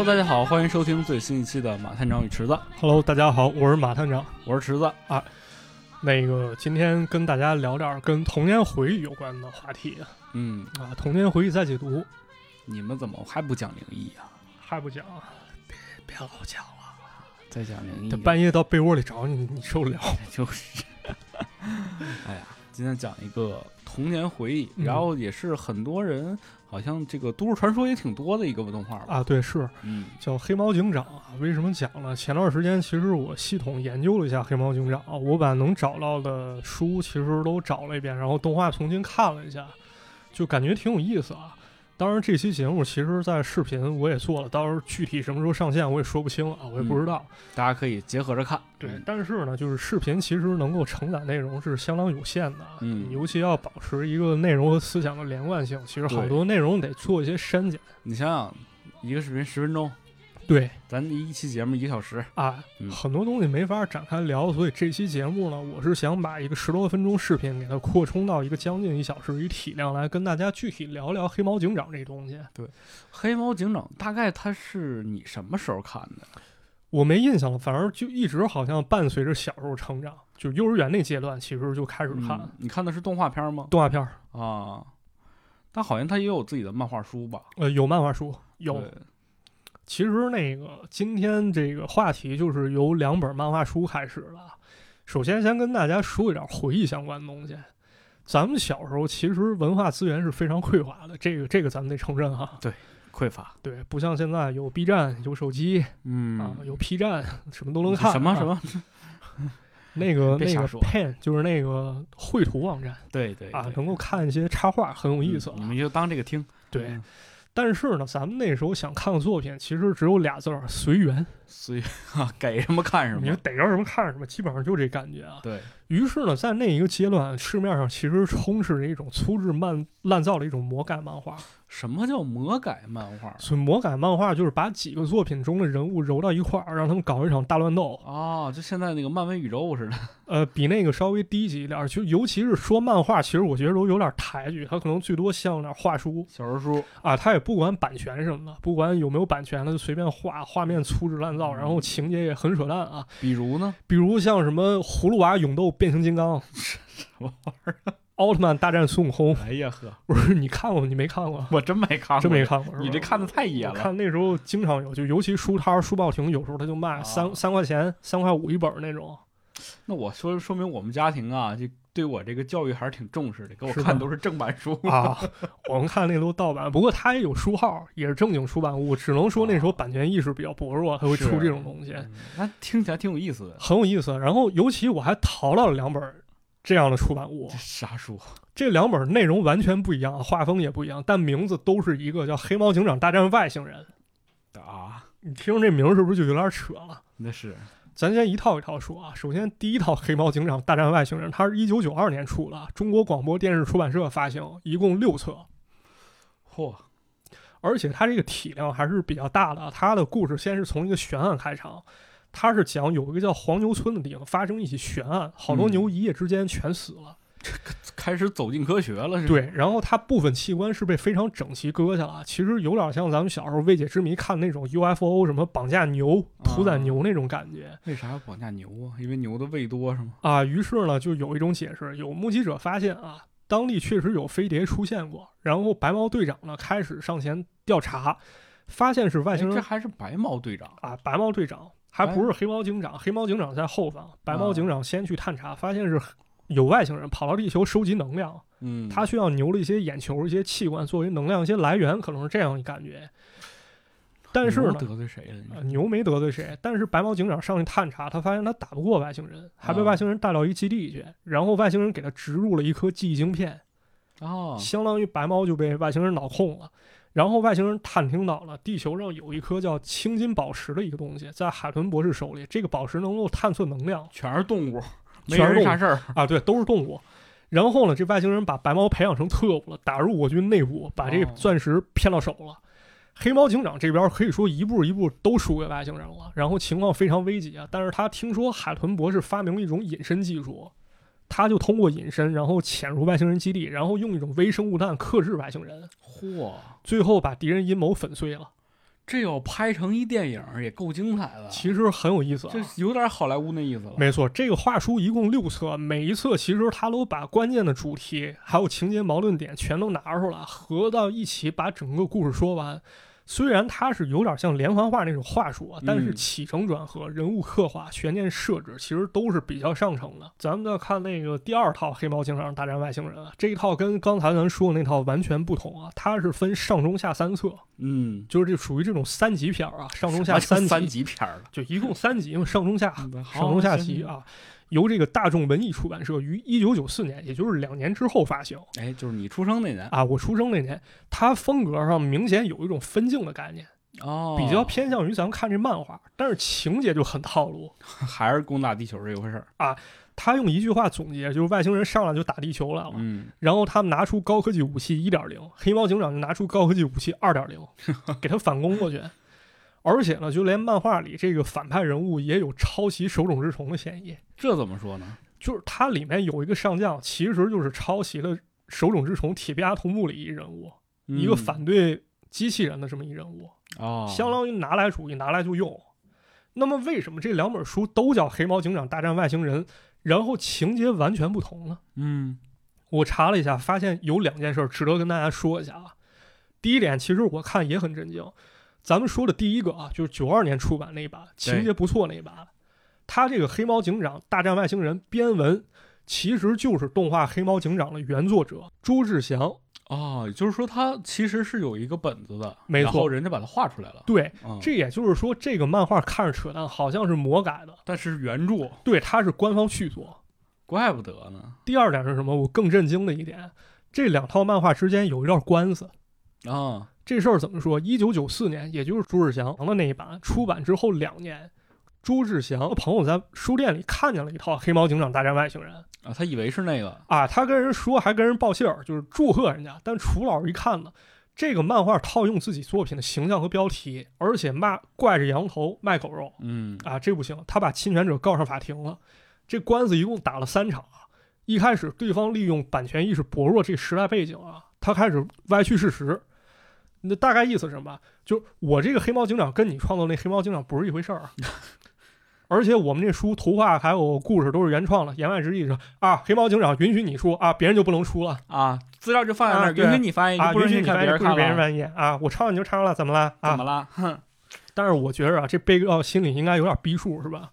Hello，大家好，欢迎收听最新一期的马探长与池子，Hello，大家好，我是马探长。我是池子啊。那个今天跟大家聊点儿跟童年回忆有关的话题嗯，啊，童年回忆再解读，你们怎么还不讲灵异啊？还不讲，别别老讲了，再讲灵异，这半夜到被窝里找你，你受得了？就是，哎呀，今天讲一个童年回忆，嗯然后也是很多人好像这个都市传说也挺多的一个动画吧？啊，对，是嗯叫黑猫警长啊。为什么讲呢？前段时间其实我系统研究了一下黑猫警长，我把能找到的书其实都找了一遍，然后动画重新看了一下，就感觉挺有意思啊。当然，这期节目其实在视频我也做了，到时候具体什么时候上线我也说不清啊，我也不知道。大家可以结合着看。对嗯，但是呢，就是视频其实能够承载内容是相当有限的，嗯尤其要保持一个内容和思想的连贯性，其实好多内容得做一些删减。你想想，一个视频十分钟，对咱一期节目一个小时，啊，嗯很多东西没法展开聊，所以这期节目呢，我是想把一个十多分钟视频给它扩充到一个将近一小时一体量来跟大家具体聊聊黑猫警长这东西。对黑猫警长大概它是你什么时候看的？我没印象了，反正就一直好像伴随着小时候成长，就幼儿园那阶段其实就开始看、嗯你看的是动画片吗？动画片儿，啊，但好像他也有自己的漫画书吧？呃，有漫画书，有。对其实那个今天这个话题就是由两本漫画书开始的。首先，先跟大家说一点回忆相关的东西。咱们小时候其实文化资源是非常匮乏的，这个这个咱们得承认哈。对匮乏。对，不像现在有 B 站、有手机嗯啊，有 P 站，什么都能看。啊什么什么？那个 那个 Pen 就是那个绘图网站啊，对对啊能够看一些插画，很有意思。你们就当这个听。对嗯，但是呢，咱们那时候想看的作品其实只有俩字儿：随缘。随 啊，给什么看什么。你逮着什么看什么，基本上就这感觉啊。对，于是呢，在那一个阶段，市面上其实充斥着一种粗制滥滥造的一种魔改漫画。什么叫魔改漫画？所以魔改漫画就是把几个作品中的人物揉到一块儿，让他们搞一场大乱斗。哦，就现在那个漫威宇宙似的。呃，比那个稍微低级一点儿，就尤其是说漫画，其实我觉得都有点抬举，它可能最多像点画书小人书。啊，它也不管版权什么的，不管有没有版权，它就随便画，画面粗制滥造，然后情节也很扯淡啊。比如呢？比如像什么葫芦娃勇斗变形金刚，什么玩意儿？奥特曼大战孙悟空，哎呀呵，不是你看过？你没看过？我真没看过，真没。看过？你这看的太野我了。看那时候经常有，就尤其书摊、书报亭，有时候他就卖啊三、三块钱、三块五一本那种。那我说说明我们家庭啊，就对我这个教育还是挺重视的，给我看都是正版书。啊，我们看那都盗版，不过它也有书号，也是正经出版物，只能说那时候版权意识比较薄弱，它会出这种东西，嗯那听起来挺有意思的。很有意思。然后尤其我还淘到了两本这样的出版物这，啥书？这两本内容完全不一样，画风也不一样，但名字都是一个叫《黑猫警长大战外星人》。啊，你听这名儿是不是就有点扯了？那是咱先一套一套说啊。首先，第一套《黑猫警长大战外星人》，它是一九九二年出的，中国广播电视出版社发行，一共六册。嚯，而且它这个体量还是比较大的。它的故事先是从一个悬案开场，它是讲有一个叫黄牛村的地方发生一起悬案，好多嗯牛一夜之间全死了。开始走进科学了，是吧？对，然后它部分器官是被非常整齐割下来，其实有点像咱们小时候未解之谜看那种 UFO 什么绑架牛、屠宰牛那种感觉为啥要绑架牛啊？因为牛的胃多是吗？啊。于是呢，就有一种解释，有目击者发现啊。当地确实有飞碟出现过，然后白毛队长呢开始上前调查，发现是外哎，星人这还是白毛队长啊，白毛队长还不是黑猫警长，黑猫警长在后方，白猫啊警长先去探查，发现是有外星人跑到地球收集能量，嗯，他需要牛的一些眼球、一些器官作为能量一些来源，可能是这样一感觉。但是呢，得罪谁了？呃你牛没得罪谁，但是白猫警长上去探查，他发现他打不过外星人，还被啊外星人带到一基地去，然后外星人给他植入了一颗记忆晶片，哦，相当于白猫就被外星人脑控了。然后外星人探听到了地球上有一颗叫青金宝石的一个东西，在海豚博士手里，这个宝石能够探测能量全是动物，没全是动物人啥事儿。啊，对，都是动物。然后呢，这外星人把白猫培养成特务了，打入我军内部，把这钻石骗到手了。黑猫警长这边可以说一步一步都输给外星人了，然后情况非常危急啊。但是他听说海豚博士发明了一种隐身技术，他就通过隐身，然后潜入外星人基地，然后用一种微生物弹克制外星人，嚯，最后把敌人阴谋粉碎了。这要拍成一电影也够精彩的。其实很有意思啊。这有点好莱坞那意思了。没错，这个话书一共六册，每一册其实它都把关键的主题还有情节矛盾点全都拿出来，合到一起把整个故事说完。虽然它是有点像连环画那种话术啊，但是嗯起承转合、人物刻画、悬念设置其实都是比较上乘的。咱们再看那个第二套《黑猫警长大战外星人》啊，这一套跟刚才咱说的那套完全不同啊，它是分上中下三册，嗯，就是这属于这种三级片儿啊，上中下三三级片儿了。就一共三集嘛，上中下。嗯上中下集啊，由这个大众文艺出版社于一九九四年，也就是两年之后发行哎，就是你出生那年啊。我出生那年，它风格上明显有一种分镜的概念，哦，比较偏向于咱们看这漫画，但是情节就很套路。还是攻打地球这一回事儿啊。他用一句话总结，就是外星人上来就打地球来了，嗯，然后他们拿出高科技武器一点零，黑猫警长就拿出高科技武器二点零，给他反攻过去。而且呢，就连漫画里这个反派人物也有抄袭手冢治虫的嫌疑。这怎么说呢？就是它里面有一个上将，其实就是抄袭了手冢治虫《铁臂阿童木》里一人物，一个嗯反对机器人的这么一人物，哦，相当于拿来主义，拿来就用。那么为什么这两本书都叫《黑猫警长大战外星人》，然后情节完全不同呢？嗯我查了一下，发现有两件事值得跟大家说一下啊。第一点，其实我看也很震惊。咱们说的第一个啊，就是九二年出版那一版，情节不错那一版，他这个《黑猫警长大战外星人》编文，其实就是动画《黑猫警长》的原作者朱志祥。哦，也就是说他其实是有一个本子的，没错然后人家把它画出来了。对，嗯，这也就是说，这个漫画看着扯淡，好像是魔改的。但是原著对，它是官方续作。怪不得呢。第二点是什么？我更震惊的一点，这两套漫画之间有一段官司。啊，这事儿怎么说？一九九四年，也就是朱志祥的那一版出版之后两年，朱志祥的朋友在书店里看见了一套《黑猫警长大战外星人》啊，他以为是那个，啊，他跟人说，还跟人报信儿，就是祝贺人家。但楚老师一看呢，这个漫画套用自己作品的形象和标题，而且骂怪着羊头卖狗肉嗯啊，这不行，他把侵权者告上法庭了。这官司一共打了三场啊。一开始对方利用版权意识薄弱这时代背景啊，他开始歪曲事实。那大概意思是什么？就我这个黑猫警长跟你创作那黑猫警长不是一回事儿啊。而且我们这书图画还有故事都是原创的，言外之意是啊，黑猫警长允许你出啊，别人就不能出了啊，资料就放在那儿，啊允许你翻译，啊，不允许你翻译，不许别人。翻译啊，我抄你就抄了，怎么了啊？怎么了？哼，但是我觉着啊，这被告心里应该有点逼数是吧？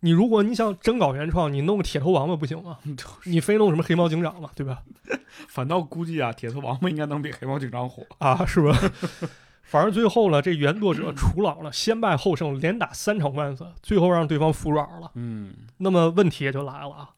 你如果你想真搞原创，你弄个铁头王八不行吗？你非弄什么黑猫警长吗，对吧？反倒估计啊，铁头王八应该能比黑猫警长火。啊，是吧？反正最后呢，这原作者楚老呢先败后胜，连打三场官司，最后让对方服软了。嗯，那么问题也就来了啊，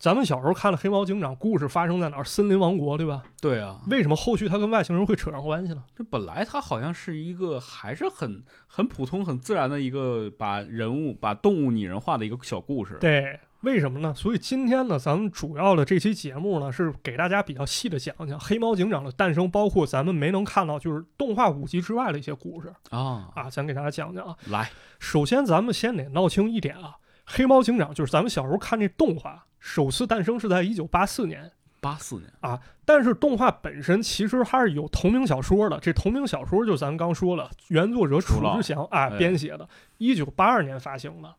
咱们小时候看的黑猫警长故事发生在哪儿？森林王国，对吧？对啊，为什么后续他跟外星人会扯上关系呢？这本来它好像是一个还是很很普通、很自然的一个把人物、把动物拟人化的一个小故事。对，为什么呢？所以今天呢，咱们主要的这期节目呢，是给大家比较细的讲讲黑猫警长的诞生，包括咱们没能看到就是动画五集之外的一些故事啊，啊，咱给大家讲讲啊。来，首先，咱们先得闹清一点啊，黑猫警长就是咱们小时候看这动画，首次诞生是在一九八四年，八四年啊，但是动画本身其实还是有同名小说的。这同名小说就咱刚说了，原作者楚之祥啊哎编写的，一九八二年发行的。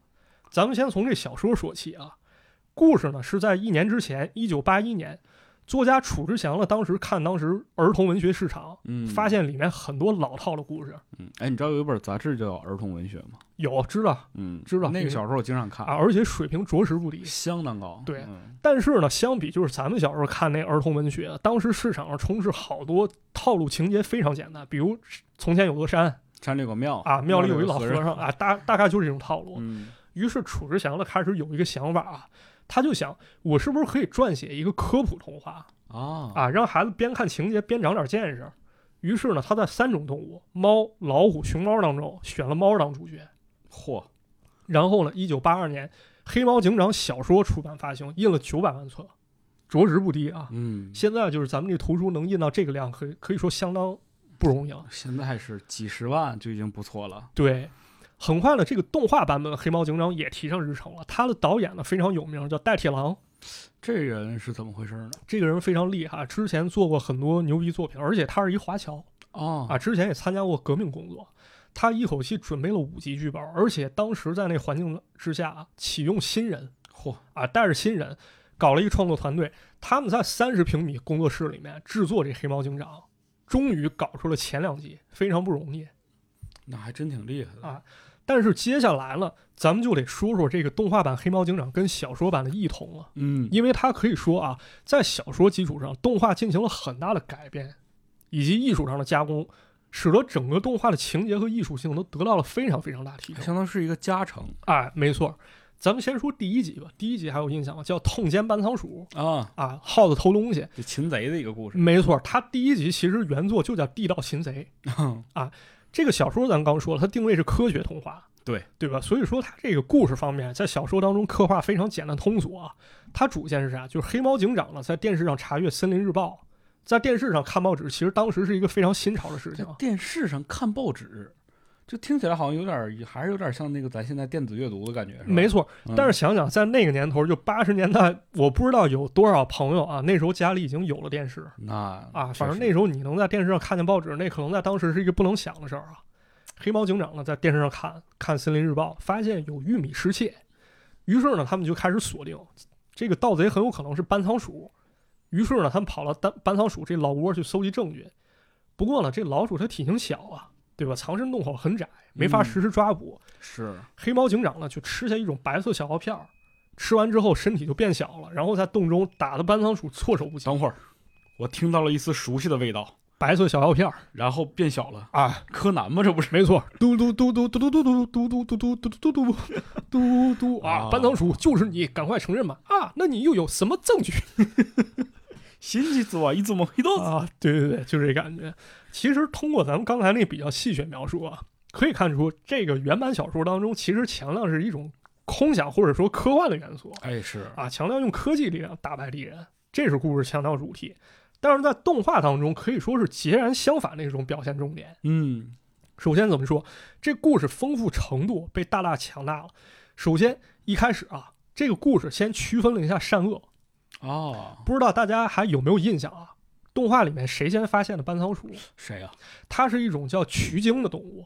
咱们先从这小说说起啊，故事呢是在一年之前，一九八一年，作家楚之祥呢当时看当时儿童文学市场，嗯，发现里面很多老套的故事，嗯，哎，你知道有一本杂志叫《儿童文学》吗？有知道嗯，知道那个小时候我经常看啊，，而且水平着实不低。相当高。对嗯但是呢，相比就是咱们小时候看那儿童文学，当时市场上充斥好多套路情节非常简单，比如从前有座山山里有个庙啊，庙里有一老和和尚啊，大大概就是这种套路。嗯于是楚之祥呢开始有一个想法啊，他就想我是不是可以撰写一个科普童话啊啊，让孩子边看情节边长点见识。于是呢，他在三种动物猫、老虎、熊猫当中选了猫当主角。嚯，然后呢，一九八二年，《黑猫警长》小说出版发行，印了九百万册，着实不低啊。嗯，现在就是咱们这图书能印到这个量，可以可以说相当不容易了。现在是几十万就已经不错了。对，很快呢，这个动画版本的《黑猫警长》也提上日程了。他的导演呢非常有名，叫戴铁郎。这人是怎么回事呢？这个人非常厉害，之前做过很多牛逼作品，而且他是一华侨哦啊，之前也参加过革命工作。他一口气准备了五集剧本，而且当时在那环境之下啊，启用新人嚯啊，带着新人搞了一个创作团队，他们在三十平米工作室里面制作这《黑猫警长》，终于搞出了前两集，非常不容易。那还真挺厉害的啊但是接下来呢，咱们就得说说这个动画版《黑猫警长》跟小说版的异同了，嗯，因为它可以说啊，在小说基础上，动画进行了很大的改变，以及艺术上的加工，使得整个动画的情节和艺术性都得到了非常非常大提升。相当是一个加成哎，没错。咱们先说第一集吧，第一集还有印象吗？叫《痛歼半仓鼠啊，》啊，耗子偷东西。就擒贼的一个故事。没错，它第一集其实原作就叫《地道擒贼》。这个小说咱刚说了，它定位是科学童话，对对吧？所以说它这个故事方面，在小说当中刻画非常简单通俗啊。它主线是啥？就是黑猫警长呢，在电视上查阅《森林日报》，在电视上看报纸，其实当时是一个非常新潮的事情。电视上看报纸，就听起来好像有点儿，还是有点像那个咱现在电子阅读的感觉，没错，嗯但是想想在那个年头，就八十年代，我不知道有多少朋友啊，那时候家里已经有了电视那啊，反正那时候你能在电视上看见报纸，那可能在当时是一个不能想的事儿啊。黑猫警长呢，在电视上看看《森林日报》，发现有玉米失窃，于是呢，他们就开始锁定这个盗贼很有可能是班仓鼠。于是呢，他们跑到班班仓鼠这老窝去搜集证据。不过呢，这老鼠它体型小啊，对吧？藏身洞口很窄，没法嗯实施抓捕。是黑猫警长呢，就吃下一种白色小药片儿，吃完之后身体就变小了，然后在洞中打的班仓鼠措手不及。等会儿，我听到了一丝熟悉的味道，白色小药片儿然后变小了。啊，柯南吗？这不是？没错，嘟嘟嘟嘟嘟嘟嘟嘟嘟嘟嘟嘟嘟嘟嘟嘟嘟 啊！啊班仓鼠就是你，赶快承认吧！啊，那你又有什么证据 新奇之外，一直梦一道啊？对对对，就这感觉。其实通过咱们刚才那比较戏谑描述啊，可以看出这个原版小说当中其实强调是一种空想或者说科幻的元素。哎，是啊，强调用科技力量打败敌人，这是故事强调主题。但是在动画当中，可以说是截然相反的一种表现重点。嗯，首先怎么说，这故事丰富程度被大大强大了。首先一开始啊，这个故事先区分了一下善恶，哦，不知道大家还有没有印象啊？动画里面谁先发现的班仓鼠？谁呀、它是一种叫渠鲸的动物，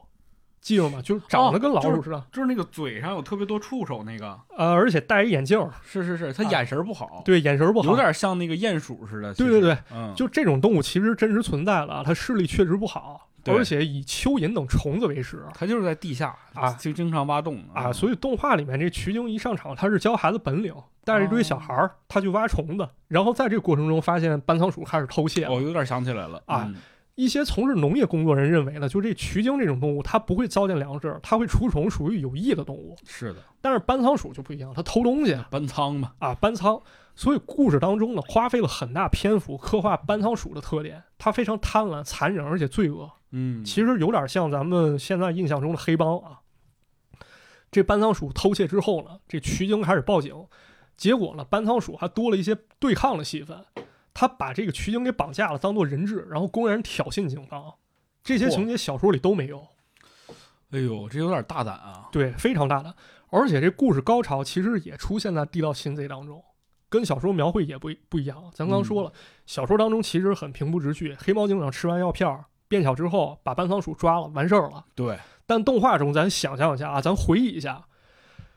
记住吗？就是长得跟老鼠似的，就是那个嘴上有特别多触手那个。呃，而且戴一眼镜儿，是是是，他啊。眼神不好，对，眼神不好，有点像那个鼹鼠似的。对对，对，嗯，就这种动物其实真实存在了啊，它视力确实不好，而且以蚯蚓等虫子为食。它就是在地下啊。就经常挖洞。啊，所以动画里面这渠鲸一上场，它是教孩子本领，带着一堆小孩儿，他去挖虫子，然后在这个过程中发现班仓鼠开始偷窃了。我有点想起来了啊嗯一些从事农业工作人认为呢，就这渠鲸这种动物，它不会糟践粮食，它会除虫，属于有益的动物。是的，但是班仓鼠就不一样，它偷东西搬仓嘛，啊，搬仓。所以故事当中呢，花费了很大篇幅刻画班仓鼠的特点，它非常贪婪、残忍，而且罪恶。嗯，其实有点像咱们现在印象中的黑帮啊。这班仓鼠偷窃之后呢，这渠鲸开始报警，结果呢，班仓鼠还多了一些对抗的戏份，他把这个取景给绑架了，当做人质，然后公然挑衅警方。这些情节小说里都没有，哎呦，这有点大胆啊，对，非常大胆。而且这故事高潮其实也出现在《地道擒贼》当中，跟小说描绘也不一不一样。咱刚说了，小说当中其实很平铺直叙，黑猫警长吃完药片儿变小之后，把班仓鼠抓了，完事儿了。对，但动画中，咱想象一下啊，咱回忆一下，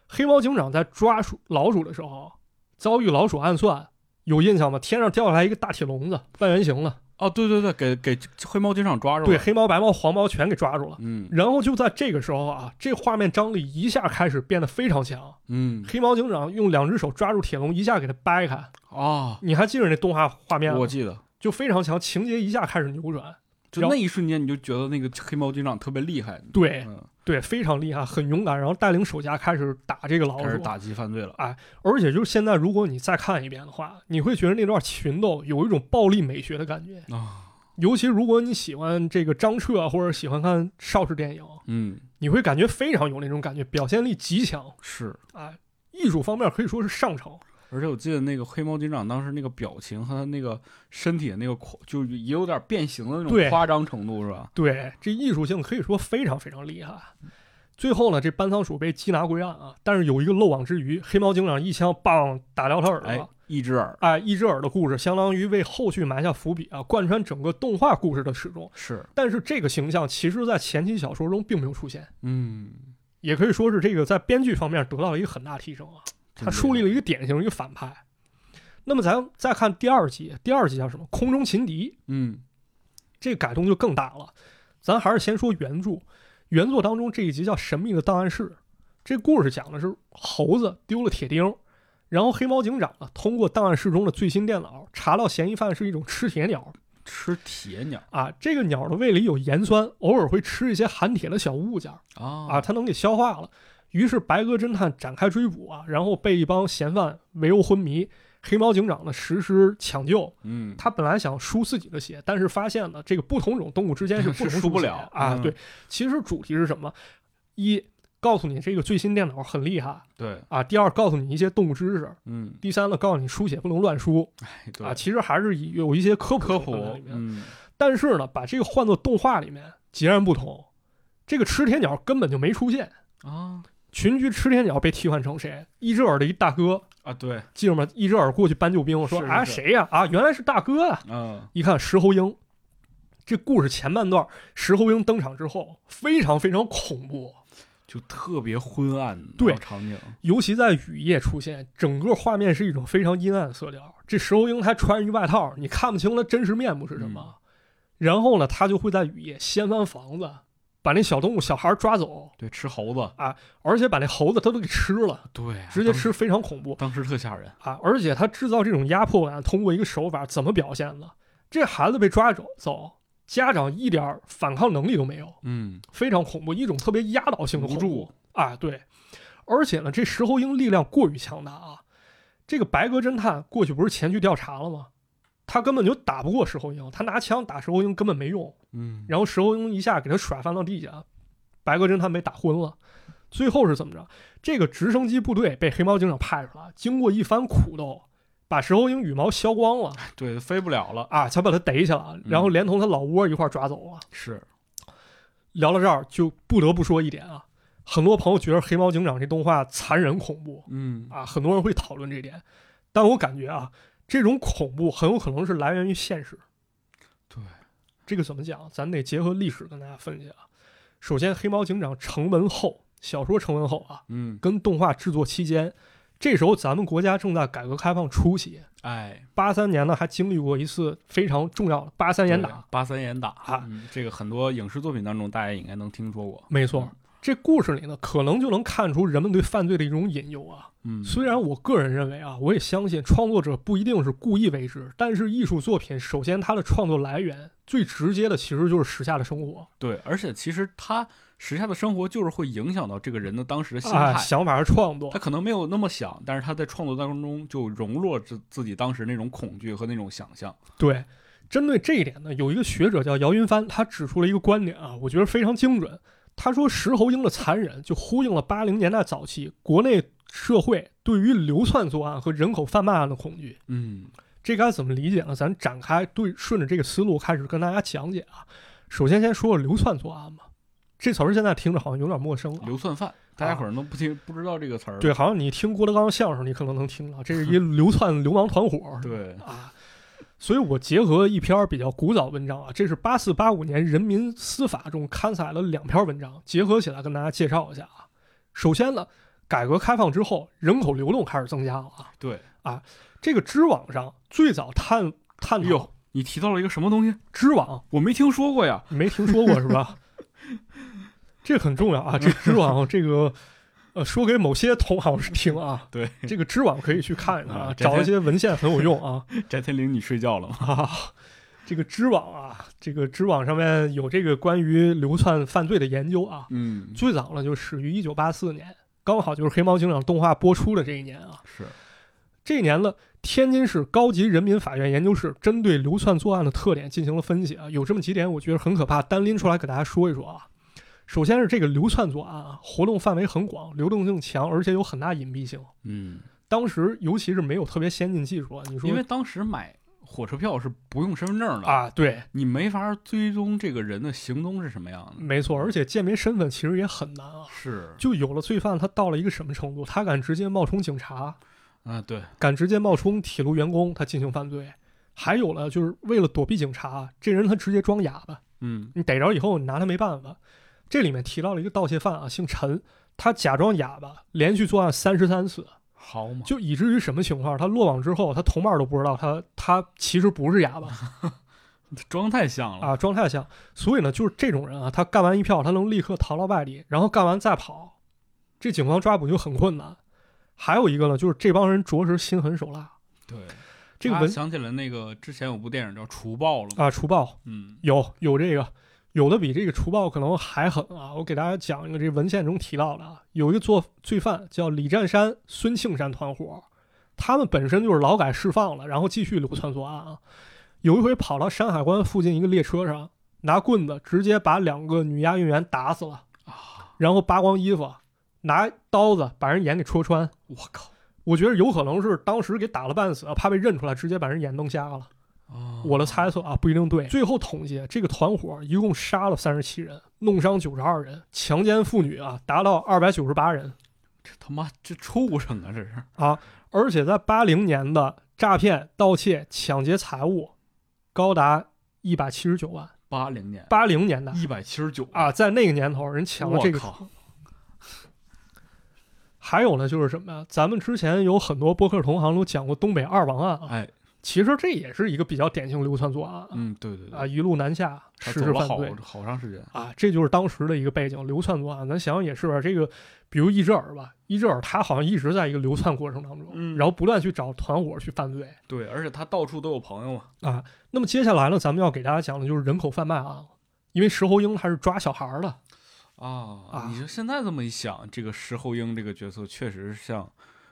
黑猫警长在抓鼠老鼠的时候，遭遇老鼠暗算，有印象吗？天上掉下来一个大铁笼子，半圆形的，哦，对对对，给给黑猫警长抓住了，对，，黑猫、白猫、黄猫全给抓住了。嗯然后就在这个时候啊，这画面张力一下开始变得非常强。嗯，黑猫警长用两只手抓住铁笼，一下给它掰开。哦，你还记得那动画画面吗我？记得，就非常强，情节一下开始扭转。就那一瞬间你就觉得那个黑猫警长特别厉害，对嗯，对，非常厉害，很勇敢，然后带领手下开始打这个老鼠。开始打击犯罪了，哎而且就是现在，如果你再看一遍的话，你会觉得那段群斗有一种暴力美学的感觉。啊，尤其如果你喜欢这个张彻或者喜欢看邵氏电影，嗯，你会感觉非常有那种感觉，表现力极强是。哎，艺术方面可以说是上乘。而且我记得那个黑猫警长当时那个表情和他那个身体的那个夸，就也有点变形的那种夸张程度，是吧？对，这艺术性可以说非常非常厉害。最后呢，这班仓鼠被缉拿归案啊，但是有一个漏网之鱼，黑猫警长一枪棒打掉他耳朵，哎一只耳哎，一只耳的故事相当于为后续埋下伏笔啊，贯穿整个动画故事的始终。是，但是这个形象其实在前期小说中并没有出现，嗯，也可以说是这个在编剧方面得到了一个很大提升啊。他树立了一个典型一个反派。那么咱再看第二集，第二集叫什么？空中擒敌。嗯，这个改动就更大了。咱还是先说原著，原作当中这一集叫《神秘的档案室》。这故事讲的是猴子丢了铁钉，然后黑猫警长呢通过档案室中的最新电脑查到嫌疑犯是一种吃铁鸟，吃铁鸟啊，这个鸟的胃里有盐酸，偶尔会吃一些含铁的小物件啊啊，它能给消化了。于是白鸽侦探展开追捕啊，然后被一帮嫌犯围殴昏迷。黑猫警长呢实施抢救，嗯，他本来想输自己的血，但是发现了这个不同种动物之间是 输不了啊。嗯对，其实主题是什么？一告诉你这个最新电脑很厉害对，啊，第二告诉你一些动物知识，嗯，第三呢告诉你输血不能乱输哎，对啊。其实还是有一些科普科普里，面。嗯，但是呢，把这个换做动画里面截然不同，这个吃铁鸟根本就没出现。啊群居吃天鸟被替换成谁？一只耳的一大哥，啊，对，记住吗？一只耳过去搬救兵，说啊谁呀啊原来是大哥啊！嗯，一看石猴鹰，这故事前半段石猴鹰登场之后，非常非常恐怖，就特别昏暗，对场景，尤其在雨夜出现，整个画面是一种非常阴暗的色调。这石猴鹰它穿一外套，你看不清它真实面目是什么。然后呢，它就会在雨夜掀翻房子，把那小动物小孩抓走，对，吃猴子啊，而且把那猴子他都给吃了，对，直接吃，非常恐怖当时特吓人，啊！而且他制造这种压迫感，通过一个手法怎么表现的？这孩子被抓走走，家长一点反抗能力都没有。嗯，非常恐怖，一种特别压倒性的无助啊！对，而且呢，这石猴鹰力量过于强大啊！这个白鸽侦探过去不是前去调查了吗？他根本就打不过石猴鹰，他拿枪打石猴鹰根本没用。嗯，然后石猴鹰一下给他甩翻到地下，白鸽侦探被打昏了。最后是怎么着？这个直升机部队被黑猫警长派出来，经过一番苦斗，把石猴鹰羽毛削光了对，飞不了了，啊，才把他逮起来，然后连同他老窝一块抓走了。是，聊到这儿，就不得不说一点啊，很多朋友觉得黑猫警长这动画残忍恐怖嗯，啊，很多人会讨论这点，但我感觉啊，这种恐怖很有可能是来源于现实。对，这个怎么讲？咱得结合历史跟大家分析啊。首先，黑猫警长成文后，小说成文后啊，嗯，跟动画制作期间，这时候咱们国家正在改革开放初期，哎，八三年呢还经历过一次非常重要的八三严打。八三严打啊嗯这个很多影视作品当中大家应该能听说过，没错，这故事里呢，可能就能看出人们对犯罪的一种引诱啊。嗯，虽然我个人认为啊，我也相信创作者不一定是故意为之，但是艺术作品首先它的创作来源最直接的其实就是时下的生活对，而且其实他时下的生活就是会影响到这个人的当时的心啊，态。想法和创作他可能没有那么想，但是他在创作当中就融入了自自己当时那种恐惧和那种想象。对。针对这一点呢，有一个学者叫姚云帆，他指出了一个观点啊，我觉得非常精准。他说，石猴英的残忍就呼应了八零年代早期国内社会对于流窜作案和人口贩卖案的恐惧。嗯，这该怎么理解呢？咱展开对顺着这个思路开始跟大家讲解啊。首先先说说流窜作案吧，这词儿现在听着好像有点陌生啊。流窜犯，大家伙儿都不听不知道这个词儿。对，好像你听郭德纲相声，你可能能听到，这是一流窜流氓团伙。对，啊，所以我结合一篇比较古早文章啊，这是八四八五年人民司法中刊载了两篇文章，结合起来跟大家介绍一下啊。首先呢，改革开放之后，人口流动开始增加了啊。对啊，这个知网上最早探探讨哟你提到了一个什么东西？知网，我没听说过呀。没听说过是吧？这很重要啊！这知网这个，呃，说给某些同行是听啊。对，这个知网可以去看一看啊，找一些文献很有用啊。翟天临，你睡觉了吗？啊，这个知网啊，这个知网上面有这个关于流窜犯罪的研究啊。嗯，最早呢就始于一九八四年，刚好就是《黑猫警长》动画播出的这一年啊。是，这一年呢，天津市高级人民法院研究室针对流窜作案的特点进行了分析啊，有这么几点我觉得很可怕，单拎出来给大家说一说啊。首先是这个流窜作案啊，活动范围很广，流动性强，而且有很大隐蔽性。嗯，当时尤其是没有特别先进技术啊，你说因为当时买火车票是不用身份证的，啊，对，你没法追踪这个人的行踪是什么样的。没错，而且鉴别身份其实也很难啊。是，就有了罪犯，他到了一个什么程度？他敢直接冒充警察啊，对，敢直接冒充铁路员工，他进行犯罪。还有了，就是为了躲避警察，这人他直接装哑巴，嗯你逮着以后你拿他没办法。这里面提到了一个盗窃犯啊，姓陈，他假装哑巴，连续作案三十三次，好嘛，就以至于什么情况？他落网之后，他同伴都不知道他他其实不是哑巴 装太像了，啊，装太像。所以呢，就是这种人啊，他干完一票，他能立刻逃到外地，然后干完再跑，这警方抓捕就很困难。还有一个呢，就是这帮人着实心狠手辣。对，这个文啊想起来那个之前有部电影叫《除暴》了，啊，除暴嗯有有这个，有的比这个除暴可能还狠啊！我给大家讲一个这文献中提到的啊，有一个做罪犯叫李占山、孙庆山团伙，他们本身就是劳改释放了，然后继续流窜作案啊。有一回跑到山海关附近一个列车上，拿棍子直接把两个女押运员打死了，啊，然后扒光衣服，拿刀子把人眼给戳穿。我靠，我觉得有可能是当时给打了半死，怕被认出来，直接把人眼弄瞎了。啊，我的猜测啊，不一定对。最后统计，这个团伙一共杀了三十七人，弄伤九十二人，强奸妇女啊达到二百九十八人这他妈这畜生啊，这是啊！而且在八零年的诈骗、盗窃、抢劫财物高达一百七十九万。八零年八零年代一百七十九啊，，在那个年头，人抢了这个还有呢，就是什么呀？咱们之前有很多播客同行都讲过东北二王案啊，哎，其实这也是一个比较典型流窜作案啊，嗯，对对对，啊，一路南下实施犯罪好长时间，啊，这就是当时的一个背景，流窜作案。咱想想也是吧，这个比如伊泽尔吧，伊泽尔他好像一直在一个流窜过程当中，嗯然后不断去找团伙去犯罪对，而且他到处都有朋友嘛，啊。那么接下来呢，咱们要给大家讲的就是人口贩卖案了，因为石猴英他是抓小孩儿的啊啊你说现在这么一想，这个石猴英这个角色确实是像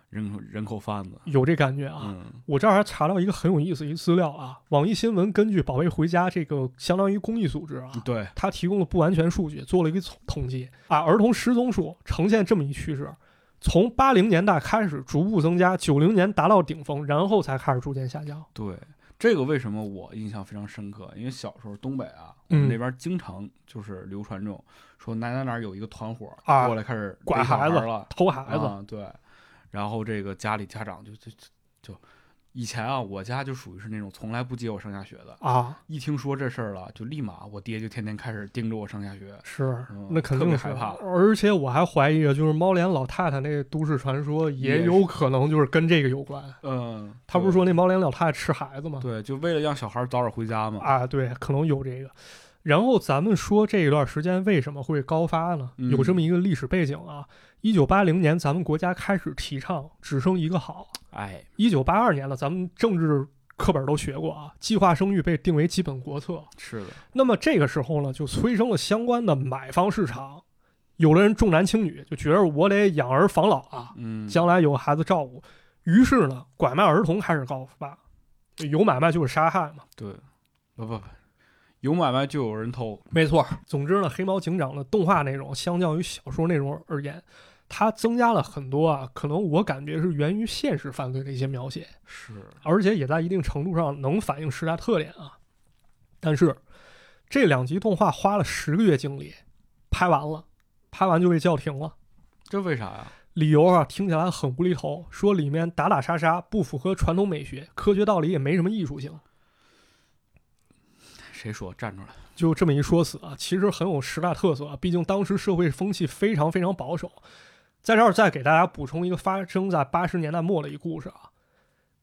人口人口贩子有这感觉啊。嗯我这儿还查到一个很有意思的一资料啊，网易新闻根据“保卫回家”这个相当于公益组织啊，对，它提供了不完全数据，做了一个统统计啊，儿童失踪数呈现这么一趋势：从八零年代开始逐步增加，九零年达到顶峰，然后才开始逐渐下降。对，这个为什么我印象非常深刻？因为小时候东北啊，我嗯们那边经常就是流传这种说哪哪哪儿有一个团伙啊过来开始拐孩子孩了，偷孩子、啊，对，然后这个家里家长就就就就以前啊，我家就属于是那种从来不接我上下学的，啊，一听说这事儿了，就立马我爹就天天开始盯着我上下学。是嗯那肯定是害怕而且我还怀疑，就是猫脸老太太那都市传说也也有可能就是跟这个有关。嗯，他不是说那猫脸老太太吃孩子吗？对，就为了让小孩早点回家嘛。啊，对，可能有这个。然后咱们说这一段时间为什么会高发呢？嗯有这么一个历史背景啊。一九八零年，咱们国家开始提倡只生一个好。哎，一九八二年了，咱们政治课本都学过啊，计划生育被定为基本国策。是的，那么这个时候呢，就催生了相关的买方市场。有的人重男轻女，就觉得我得养儿防老啊，嗯，将来有孩子照顾。于是呢，拐卖儿童开始高发，有买卖就是杀害嘛。对，不不不，有买卖就有人偷。没错。总之呢，黑猫警长的动画内容相较于小说内容而言，它增加了很多啊，可能我感觉是源于现实犯罪的一些描写，是，而且也在一定程度上能反映时代特点啊。但是这两集动画花了十个月精力拍完了，拍完就被叫停了。这为啥呀？理由啊，听起来很无厘头，说里面打打杀杀不符合传统美学，科学道理也没什么艺术性。谁说站出来？就这么一说辞啊，其实很有十大特色啊。毕竟当时社会风气非常非常保守。在这儿再给大家补充一个发生在八十年代末的一个故事啊。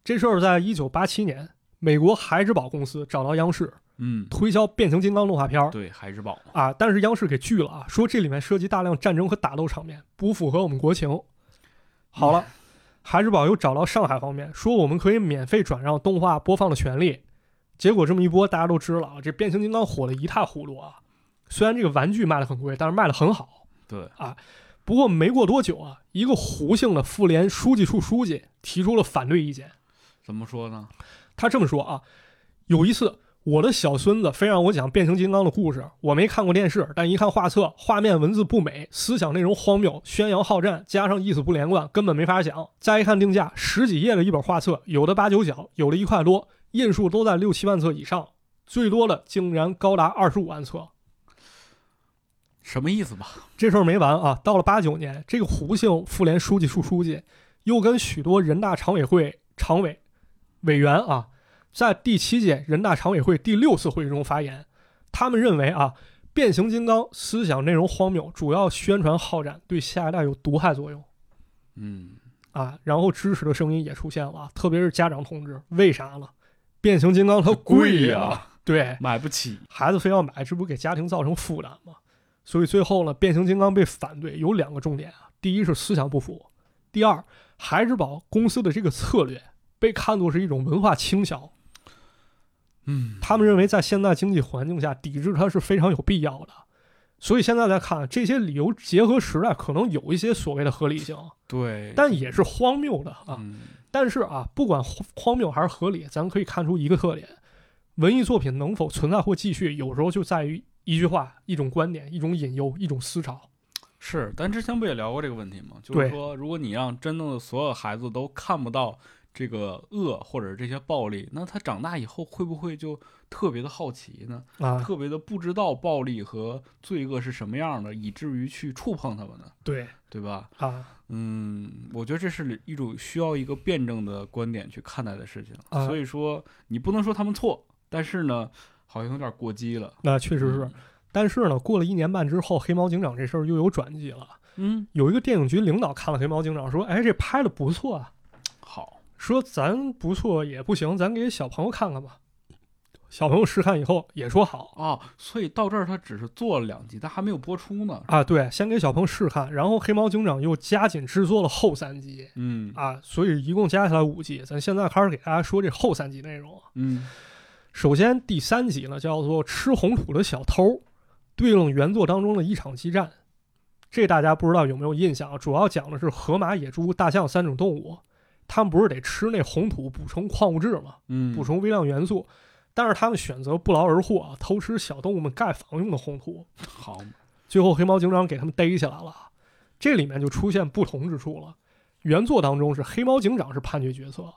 这事儿在一九八七年，美国孩之宝公司找到央视嗯，推销变形金刚动画片儿对，孩之宝。啊，但是央视给拒了啊，说这里面涉及大量战争和打斗场面，不符合我们国情。好了，孩之宝又找到上海方面，说我们可以免费转让动画播放的权利。结果这么一播，大家都知道啊，这变形金刚火得一塌糊涂啊。虽然这个玩具卖的很贵，但是卖的很好。对啊，不过没过多久啊，一个胡姓的妇联书记处书记提出了反对意见。怎么说呢？他这么说啊，有一次我的小孙子非让我讲变形金刚的故事，我没看过电视，但一看画册，画面文字不美，思想内容荒谬，宣扬好战，加上意思不连贯，根本没法讲。再一看定价，十几页的一本画册，有的八九角，有的一块多，印数都在六七万册以上，最多的竟然高达二十五万册。什么意思吧？这事儿没完啊！到了八九年，这个胡姓妇联书记处书记又跟许多人大常委会常委委员啊，在第七届人大常委会第六次会议中发言，他们认为啊，变形金刚思想内容荒谬，主要宣传好战，对下一代有毒害作用嗯，啊。然后支持的声音也出现了啊，特别是家长同志，为啥呢？变形金刚它贵呀、对，买不起。孩子非要买，这不给家庭造成负担吗？所以最后呢，变形金刚被反对有两个重点啊，第一是思想不符，第二，孩之宝公司的这个策略被看作是一种文化倾销，嗯，他们认为在现在经济环境下抵制它是非常有必要的。所以现在来看，这些理由结合时代，可能有一些所谓的合理性，对，但也是荒谬的啊。嗯，但是啊，不管荒荒谬还是合理，咱可以看出一个特点：文艺作品能否存在或继续，有时候就在于一句话、一种观点、一种引诱、一种思潮。是，咱之前不也聊过这个问题吗？就是说，如果你让真正的所有孩子都看不到这个恶或者这些暴力，那他长大以后会不会就特别的好奇呢？啊，特别的不知道暴力和罪恶是什么样的，以至于去触碰他们呢？对对吧？啊，嗯，我觉得这是一种需要一个辩证的观点去看待的事情。啊所以说，你不能说他们错，但是呢，好像有点过激了。那确实是嗯。但是呢，过了一年半之后，黑猫警长这事儿又有转机了。嗯，有一个电影局领导看了黑猫警长，说：“哎，这拍的不错啊，好，说咱不错也不行，咱给小朋友看看吧。”小朋友试看以后也说好哦，所以到这儿他只是做了两集，他还没有播出呢。啊，对，先给小朋友试看，然后黑猫警长又加紧制作了后三集嗯啊，所以一共加起来五集。咱现在开始给大家说这后三集内容。嗯首先第三集呢叫做“吃红土的小偷”，对应原作当中的一场激战。这大家不知道有没有印象啊？主要讲的是河马、野猪、大象三种动物，它们不是得吃那红土补充矿物质吗？嗯，补充微量元素，但是他们选择不劳而获啊，偷吃小动物们盖房用的红土。好嘛，最后黑猫警长给他们逮起来了，这里面就出现不同之处了。原作当中是黑猫警长是判决角色，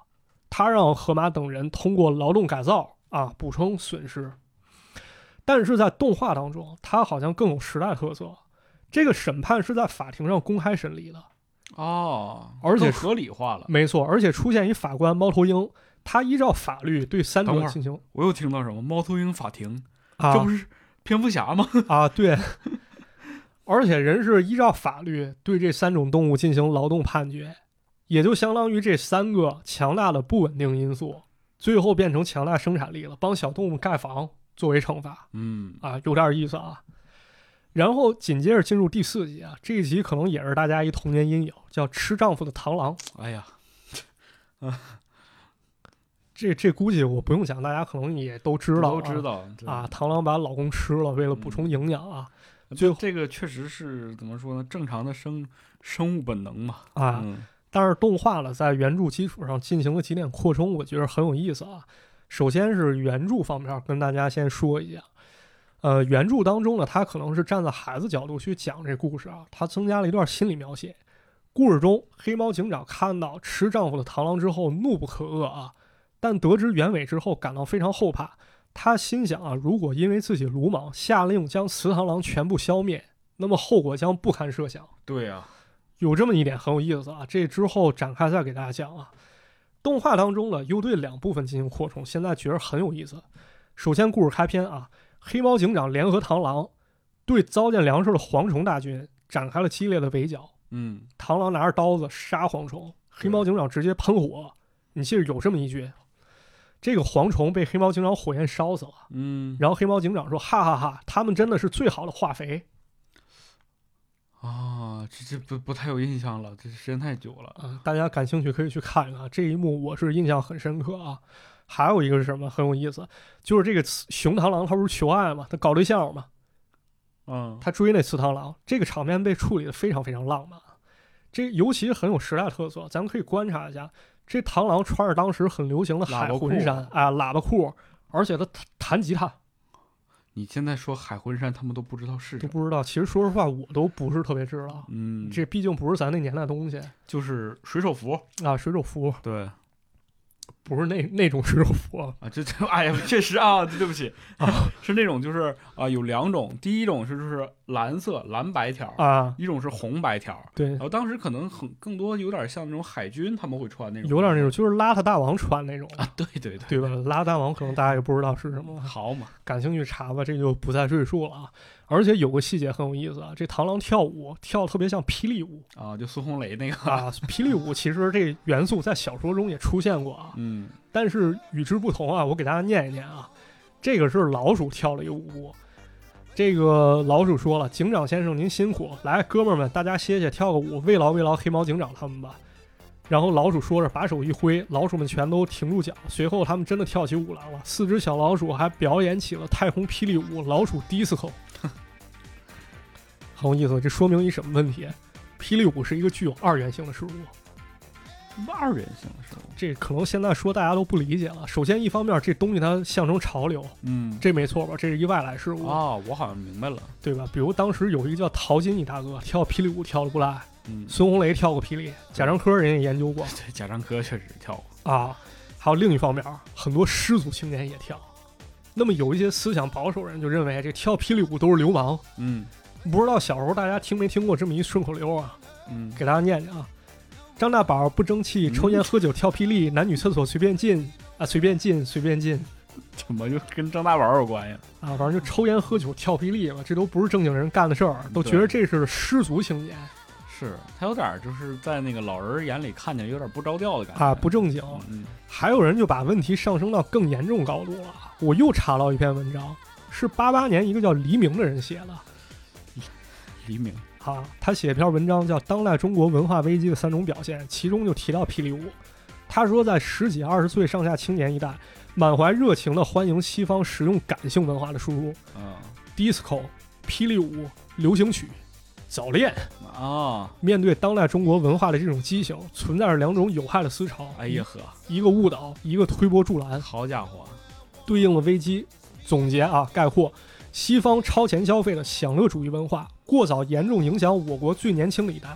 他让河马等人通过劳动改造啊补充损失，但是在动画当中，他好像更有时代特色。这个审判是在法庭上公开审理的，哦，而且合理化了。没错，而且出现一法官猫头鹰，他依照法律对三等会儿者进行我又听到什么猫头鹰法庭，啊这不是蝙蝠侠吗？啊，对，而且人是依照法律对这三种动物进行劳动判决，也就相当于这三个强大的不稳定因素，最后变成强大生产力了，帮小动物盖房作为惩罚嗯啊，有点意思啊。然后紧接着进入第四集啊，这一集可能也是大家一童年阴影，叫《吃丈夫的螳螂》。哎呀，这这估计我不用讲，大家可能也都知道、都知道啊。螳螂把老公吃了，为了补充营养啊这这个确实是怎么说呢？正常的生生物本能嘛。啊！嗯但是动画呢，在原著基础上进行了几点扩充，我觉得很有意思啊。首先是原著方面，跟大家先说一下。呃，原著当中呢，它可能是站在孩子角度去讲这故事啊，它增加了一段心理描写。故事中，黑猫警长看到吃丈夫的螳螂之后，怒不可遏啊，但得知原委之后，感到非常后怕。他心想啊，如果因为自己鲁莽下令将雌螳螂全部消灭，那么后果将不堪设想。对啊、有这么一点很有意思啊，这之后展开再给大家讲啊。动画当中呢，又对两部分进行扩充，现在觉得很有意思。首先，故事开篇啊，黑猫警长联合螳螂对糟践粮食的蝗虫大军展开了激烈的围剿。嗯，螳螂拿着刀子杀蝗虫，黑猫警长直接喷火。你记得有这么一句，这个蝗虫被黑猫警长火焰烧死了。嗯然后黑猫警长说：“哈哈哈他们真的是最好的化肥啊，这这不不太有印象了，这时间太久了。啊！大家感兴趣可以去看一看这一幕，我是印象很深刻啊。还有一个是什么很有意思，就是这个雌雄螳螂它不是求爱嘛，它搞对象嘛，嗯，他追那雌螳螂，这个场面被处理的非常非常浪漫，这尤其很有时代特色。咱们可以观察一下，这螳螂穿着当时很流行的海魂衫啊，喇叭裤，而且他弹弹吉他，你现在说海魂衫，他们都不知道是。都不知道。其实说实话，我都不是特别知道，嗯，这毕竟不是咱那年代东西就是水手服。啊。水手服对不是那那种水手服啊啊，这这，哎呀，确实啊，对不起啊，是那种就是啊，有两种，第一种是就是蓝色蓝白条，啊，一种是红白条。对然，后当时可能很更多有点像那种海军他们会穿那种，有点那种，就是邋遢大王穿那种，啊，对对对，对吧？邋遢大王可能大家也不知道是什么，好嘛，感兴趣查吧，这就不再赘述了啊。而且有个细节很有意思啊，这螳螂跳舞跳得特别像霹雳舞啊，就苏红雷那个，啊。霹雳舞其实这元素在小说中也出现过啊，嗯，但是与之不同啊，我给大家念一念啊，这个是老鼠跳了一个舞步。这个老鼠说了：“警长先生，您辛苦，来，哥们儿们，大家歇歇，跳个舞，慰劳慰劳黑猫警长他们吧。”然后老鼠说着，把手一挥，老鼠们全都停住脚。随后，他们真的跳起舞来了。四只小老鼠还表演起了太空霹雳舞——老鼠 disco，很有意思。这说明一什么问题？霹雳舞是一个具有二元性的事物。二元性的事物，这可能现在说大家都不理解了。首先，一方面这东西它象征潮流，嗯，这没错吧？这是一外来事物，啊，我好像明白了，对吧？比如当时有一个叫陶金一大哥跳霹雳舞跳的不赖，嗯，孙红雷跳过霹雳，贾樟柯人也研究过对，贾樟柯确实跳过，啊。还有另一方面，很多失足青年也跳。那么有一些思想保守人就认为这跳霹雳舞都是流氓。嗯不知道小时候大家听没听过这么一顺口溜啊？嗯，给大家念念啊。张大宝不争气，嗯抽烟喝酒跳霹雳，男女厕所随便进啊，随便进随便进怎么就跟张大宝有关系？啊，反正就抽烟喝酒跳霹雳嘛，这都不是正经人干的事儿，都觉得这是失足青年是他有点就是在那个老人眼里看见有点不着调的感觉啊，不正经。嗯还有人就把问题上升到更严重高度了。我又查到一篇文章，是八八年一个叫黎明的人写的黎明，啊，他写一篇文章叫《当代中国文化危机的三种表现》，其中就提到霹雳舞。他说，在十几二十岁上下青年一代，满怀热情地欢迎西方实用感性文化的输入嗯，disco、霹雳舞、流行曲、早恋。啊，面对当代中国文化的这种畸形，存在着两种有害的思潮。哎呀呵，一个误导，一个推波助澜。好家伙，对应了危机。总结啊，概括：西方超前消费的享乐主义文化过早严重影响我国最年轻的一代，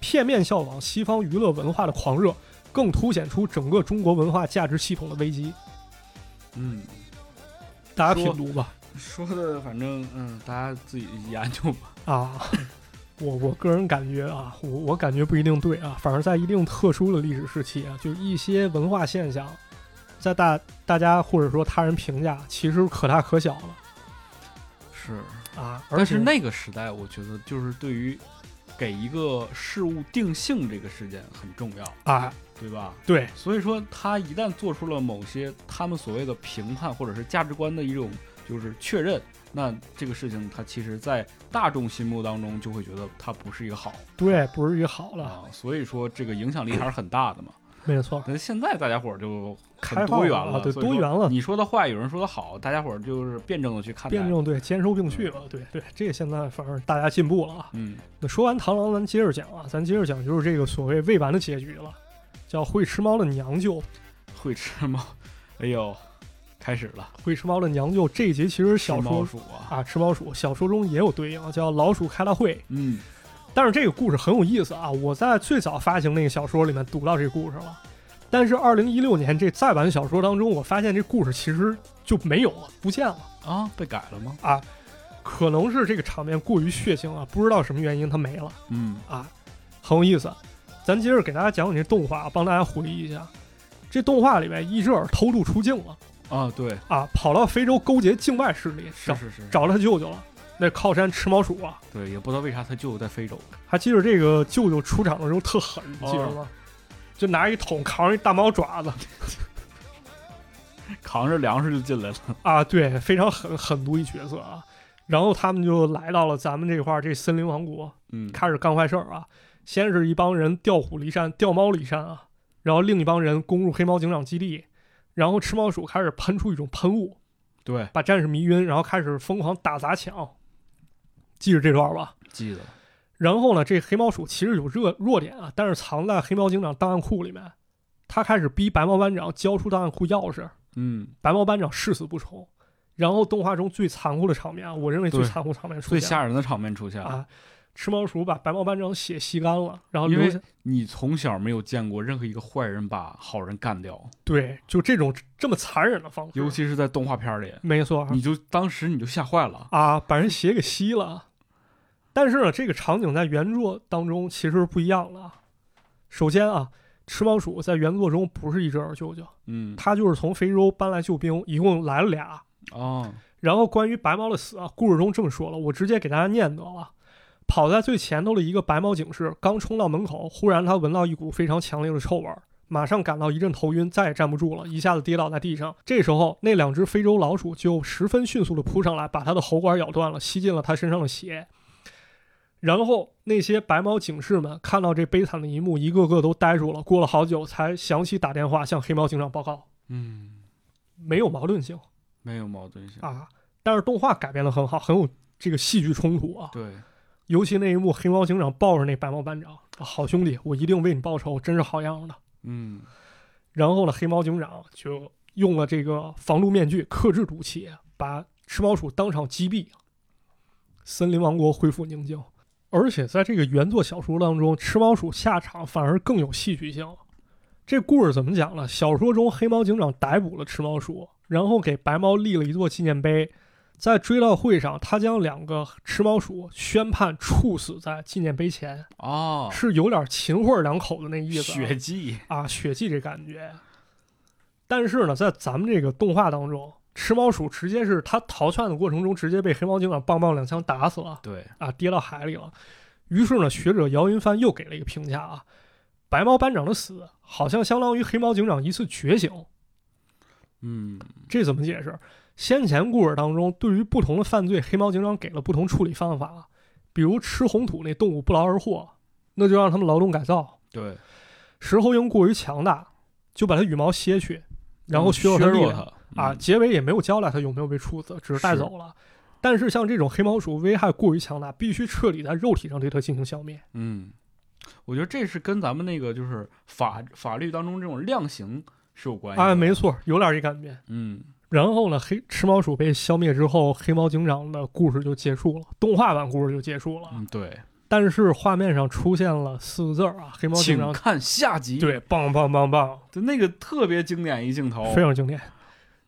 片面效仿西方娱乐文化的狂热，更凸显出整个中国文化价值系统的危机。嗯，大家品读吧。说的反正嗯，大家自己研究吧。啊，我我个人感觉啊，我我感觉不一定对啊，反而在一定特殊的历史时期啊，就一些文化现象，在大大家或者说他人评价，其实可大可小了是，啊。但是那个时代，我觉得就是对于给一个事物定性这个事件很重要，啊，对吧？对所以说，他一旦做出了某些他们所谓的评判或者是价值观的一种就是确认，那这个事情它其实在大众心目当中就会觉得它不是一个好对，不是一个好了，啊，所以说这个影响力还是很大的嘛。没错，但是现在大家伙儿就开很多元了啊对多元了你说的坏，有人说的好，大家伙儿就是辩证的去看待。辩证对，兼收并蓄了，对对，这个现在反正大家进步了啊。嗯，那说完螳螂，咱接着讲啊，咱接着讲就是这个所谓未完的结局了，叫会吃猫的娘舅。会吃猫，哎呦，开始了。会吃猫的娘舅这一集其实小吃猫说鼠啊，啊，吃猫鼠小说中也有对应，叫老鼠开了会。嗯，但是这个故事很有意思啊，我在最早发行那个小说里面读到这个故事了，但是二零一六年这再版小说当中，我发现这故事其实就没有了，不见了啊，被改了吗？啊，可能是这个场面过于血腥啊，不知道什么原因它没了嗯，啊，很有意思。咱接着给大家讲讲这动画，帮大家回忆一下。这动画里面，伊泽尔偷渡出境了啊，对，啊，跑到非洲勾结境外势力，找是是是，找了他舅舅了。那靠山吃毛鼠啊，对，也不知道为啥他舅舅在非洲。还记得这个舅舅出场的时候特狠，你记得哦吗？就拿一桶扛着一大猫爪子 扛着粮食就进来了。啊，对，非常狠狠毒一角色啊。然后他们就来到了咱们这块儿这森林王国，嗯，开始干坏事儿啊。先是一帮人调虎离山、调猫离山啊，然后另一帮人攻入黑猫警长基地，然后吃猫鼠开始喷出一种喷雾，对，把战士迷晕，然后开始疯狂打砸抢。记着这段吧。记得。然后呢，这黑猫鼠其实有弱弱点啊，但是藏在黑猫警长档案库里面。他开始逼白猫班长交出档案库钥匙，嗯，白猫班长誓死不从。然后动画中最残酷的场面啊，我认为最残酷场面出现最吓人的场面出现了。啊，吃猫鼠把白猫班长血吸干了，然后因为你从小没有见过任何一个坏人把好人干掉，对，就这种这么残忍的方式，尤其是在动画片里，没错你就当时你就吓坏了。啊，把人血给吸了但是呢，这个场景在原作当中其实是不一样的啊。首先啊，吃猫鼠在原作中不是一只二舅舅，嗯，他就是从非洲搬来救兵，一共来了俩。哦，然后关于白猫的死啊，故事中这么说了，我直接给大家念得了。跑在最前头的一个白猫警士刚冲到门口，忽然他闻到一股非常强烈的臭味儿，马上感到一阵头晕，再也站不住了，一下子跌倒在地上。这时候，那两只非洲老鼠就十分迅速地扑上来，把他的喉管咬断了，吸进了他身上的血。然后那些白猫警士们看到这悲惨的一幕，一个个都呆住了。过了好久，才想起打电话向黑猫警长报告。嗯，没有矛盾性没有矛盾性，啊，但是动画改编的很好，很有这个戏剧冲突啊。对，尤其那一幕，黑猫警长抱着那白猫班长，啊好兄弟，我一定为你报仇，真是好样的。嗯，然后呢，黑猫警长就用了这个防毒面具克制毒气，把吃猫鼠当场击毙，森林王国恢复宁静。而且在这个原作小说当中，吃猫鼠下场反而更有戏剧性。这故事怎么讲呢？小说中，黑猫警长逮捕了吃猫鼠，然后给白猫立了一座纪念碑。在追悼会上，他将两个吃猫鼠宣判处死在纪念碑前，哦，是有点秦桧两口子那意思啊。血祭，啊，血祭这感觉。但是呢，在咱们这个动画当中，吃猫鼠直接是他逃窜的过程中，直接被黑猫警长棒棒两枪打死了对，啊，跌到海里了。于是呢，学者姚云帆又给了一个评价啊，白猫班长的死好像相当于黑猫警长一次觉醒。嗯，这怎么解释？先前故事当中，对于不同的犯罪，黑猫警长给了不同处理方法，比如吃红土那动物不劳而获，那就让他们劳动改造。对，石猴鹰过于强大，就把它羽毛削去，然后削弱它啊。嗯结尾也没有交代它有没有被处死，只是带走了。但是像这种黑毛鼠危害过于强大，必须彻底在肉体上对它进行消灭。嗯，我觉得这是跟咱们那个就是法法律当中这种量刑是有关系的。啊，没错，有点这感觉。嗯，然后呢，黑吃猫鼠被消灭之后，黑猫警长的故事就结束了，动画版故事就结束了。嗯，对，但是画面上出现了四个字儿啊，黑猫警长请看下集。对，棒棒棒棒，就那个特别经典一镜头，非常经典。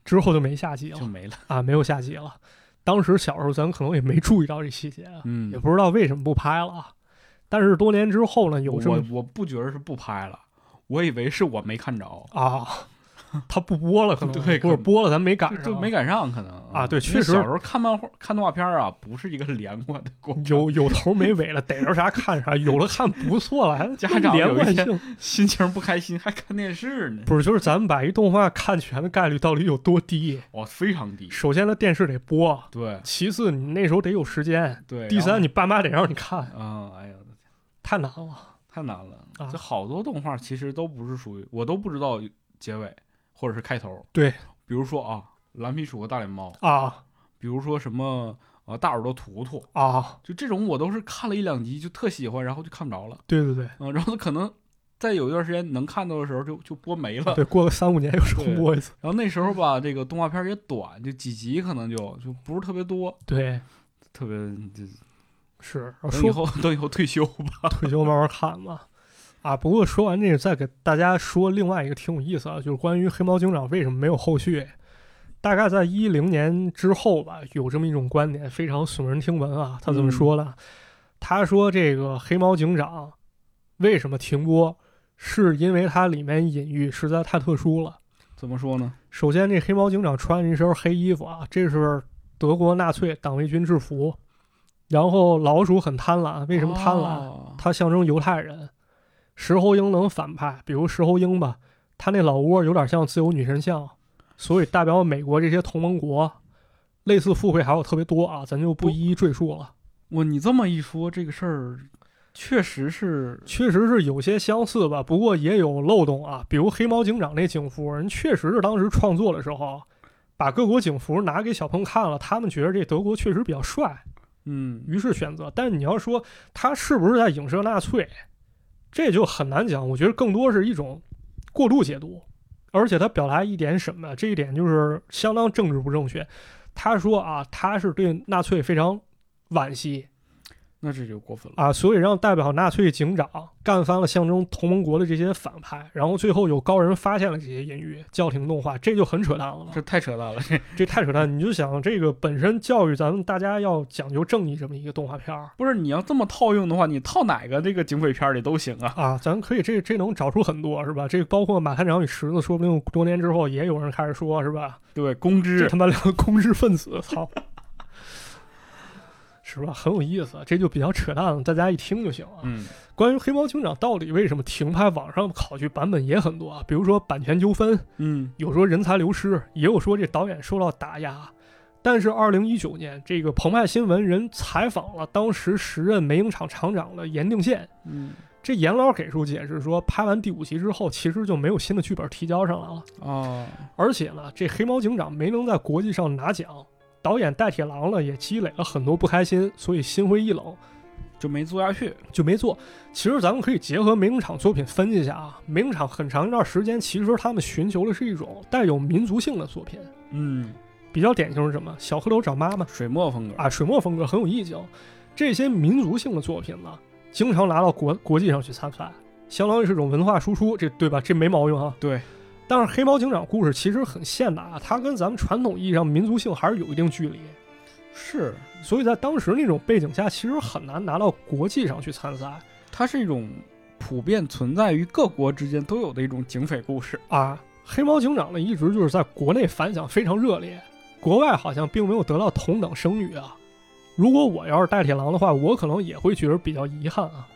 之后就没下集了就没了。啊，没有下集了。当时小时候咱可能也没注意到这细节啊，嗯也，不知道为什么不拍了啊。但是多年之后呢，有这么我我不觉得是不拍了，我以为是我没看着，啊，他不播了，可能对或者播了咱没赶上，就就没赶上可能啊对确实小时候看漫画、看动画片啊，不是一个连贯的过程，有有头没尾了，逮着啥看啥，有了看不错了，还 家长连贯性。心情不开心还看电视呢，不是，就是咱们把一动画看全的概率到底有多低？哦，非常低。首先，它电视得播；对其次，你那时候得有时间；对，第三，你爸妈得让你看，啊，哎呀，太难了。太难了。啊这好多动画其实都不是属于，我都不知道结尾或者是开头。对，比如说啊，蓝皮鼠和大脸猫，啊比如说什么呃大耳朵图图，啊，就这种我都是看了一两集就特喜欢，然后就看不着了。对对对嗯，然后可能在有一段时间能看到的时候就就播没了。对，过个三五年又重播一次。然后那时候吧，这个动画片也短，就几集可能就就不是特别多，对，特别就是。然后等以说后等以后退休吧。退休慢慢看吧。啊，不过说完这个，再给大家说另外一个挺有意思啊，就是关于黑猫警长为什么没有后续。大概在一零年之后吧，有这么一种观点，非常耸人听闻啊。他怎么说呢？他说这个黑猫警长为什么停播，是因为它里面隐喻实在太特殊了。怎么说呢？首先，这黑猫警长穿一身黑衣服啊，这是德国纳粹党卫军制服。然后老鼠很贪婪，为什么贪婪？哦它象征犹太人。石猴鹰能反派，比如石猴鹰吧，他那老窝有点像自由女神像，所以代表美国这些同盟国。类似附会还有特别多啊，咱就不一一赘述了。我你这么一说，这个事儿确实是确实是有些相似吧，不过也有漏洞啊。比如黑猫警长那警服，人确实是当时创作的时候，把各国警服拿给小朋友看了，他们觉得这德国确实比较帅，嗯于是选择。但是你要说他是不是在影射纳粹，这就很难讲。我觉得更多是一种过度解读，而且他表达一点什么，这一点就是相当政治不正确。他说啊，他是对纳粹非常惋惜，那这就过分了。啊，所以让代表纳粹警长干翻了象征同盟国的这些反派，然后最后有高人发现了这些隐喻，叫停动画，这就很扯淡了嘛。这太扯淡了，这这太扯淡！你就想这个本身教育咱们大家要讲究正义这么一个动画片儿不是你要这么套用的话，你套哪个这个警匪片儿里都行啊。啊，咱可以这这能找出很多是吧？这包括马探长与池子，说不定多年之后也有人开始说是吧？对，公这知他妈两个公知分子，操！是吧？很有意思，这就比较扯淡了，大家一听就行了。嗯关于黑猫警长到底为什么停拍，网上考据版本也很多啊，比如说版权纠纷，嗯有说人才流失，也有说这导演受到打压。但是，二零一九年，这个澎湃新闻人采访了当时时任梅影厂厂长的严定宪，嗯这严老给出解释说，拍完第五集之后，其实就没有新的剧本提交上来了，哦，而且呢，这黑猫警长没能在国际上拿奖，导演戴铁郎呢也积累了很多不开心，所以心灰意冷，就没做下去。就没做。其实咱们可以结合美影厂作品分析一下啊，美影厂很长一段时间，其实他们寻求的是一种带有民族性的作品，嗯，比较典型是什么？小河流找妈妈水墨风格。啊，水墨风格很有意境。这些民族性的作品呢，经常拿到国国际上去参赛，相当于是种文化输出，这对吧？这没毛病啊。对，但是黑猫警长故事其实很现代啊，它跟咱们传统意义上民族性还是有一定距离，是所以在当时那种背景下，其实很难拿到国际上去参赛它是一种普遍存在于各国之间都有的一种警匪故事。啊。黑猫警长呢，一直就是在国内反响非常热烈，国外好像并没有得到同等声誉啊。如果我要是戴铁狼的话，我可能也会觉得比较遗憾啊。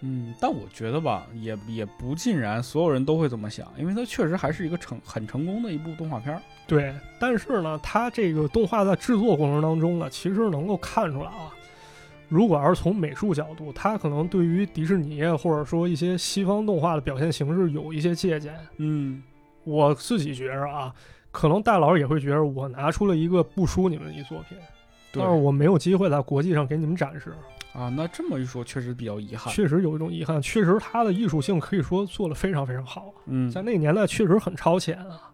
嗯，但我觉得吧，也也不尽然所有人都会这么想，因为它确实还是一个成很成功的一部动画片儿。对，但是呢，它这个动画在制作过程当中呢，其实能够看出来啊，如果要是从美术角度，它可能对于迪士尼或者说一些西方动画的表现形式有一些借鉴。嗯，我自己觉着啊，可能戴老师也会觉着我拿出了一个不输你们的一作品，但是我没有机会在国际上给你们展示，啊，那这么一说，确实比较遗憾。确实有一种遗憾。确实，他的艺术性可以说做得非常非常好，嗯，在那个年代确实很超前啊。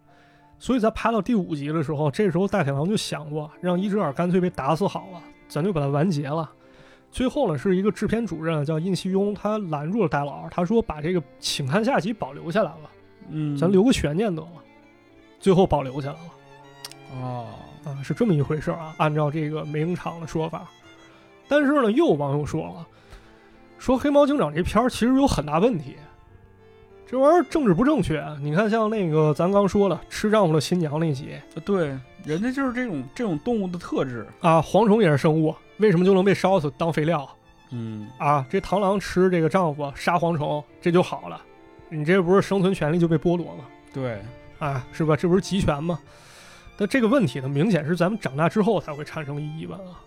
所以在拍到第五集的时候，这时候大铁郎就想过，让伊泽尔干脆被打死好了，咱就把它完结了。最后呢，是一个制片主任叫印西庸，他拦住了戴老，他说把这个请看下集保留下来了，嗯，咱留个悬念得了。最后保留下来了。哦，啊，是这么一回事啊。按照这个梅影厂的说法，但是呢，又有网友说了，说《黑猫警长》这片儿其实有很大问题，这玩意儿政治不正确。啊你看，像那个咱刚说了，吃丈夫的新娘那集对，人家就是这种这种动物的特质。啊，蝗虫也是生物，为什么就能被烧死当肥料嗯，啊？这螳螂吃这个丈夫杀蝗虫，这就好了，你这不是生存权利就被剥夺吗？对，啊，是吧？这不是集权吗？但这个问题呢，明显是咱们长大之后才会产生疑问啊。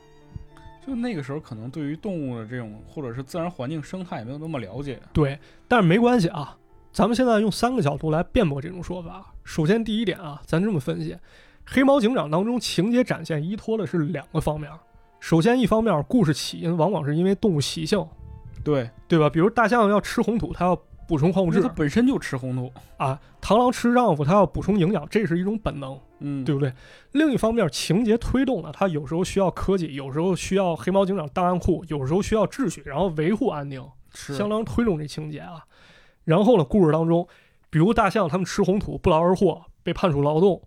就那个时候可能对于动物的这种或者是自然环境生态也没有那么了解。对，但是没关系啊，咱们现在用三个角度来辩驳这种说法。首先，第一点啊，咱这么分析，《黑猫警长》当中情节展现依托的是两个方面。首先，一方面故事起因往往是因为动物习性，对，对吧？比如大象要吃红土，它要补充矿物质它本身就吃红土。啊；螳螂吃丈夫，它要补充营养，这是一种本能，嗯，对不对？另一方面，情节推动了，它有时候需要科技，有时候需要黑猫警长档案库，有时候需要秩序，然后维护安宁。是相当推动这情节啊。然后呢，故事当中，比如大象他们吃红土不劳而获，被判处劳动；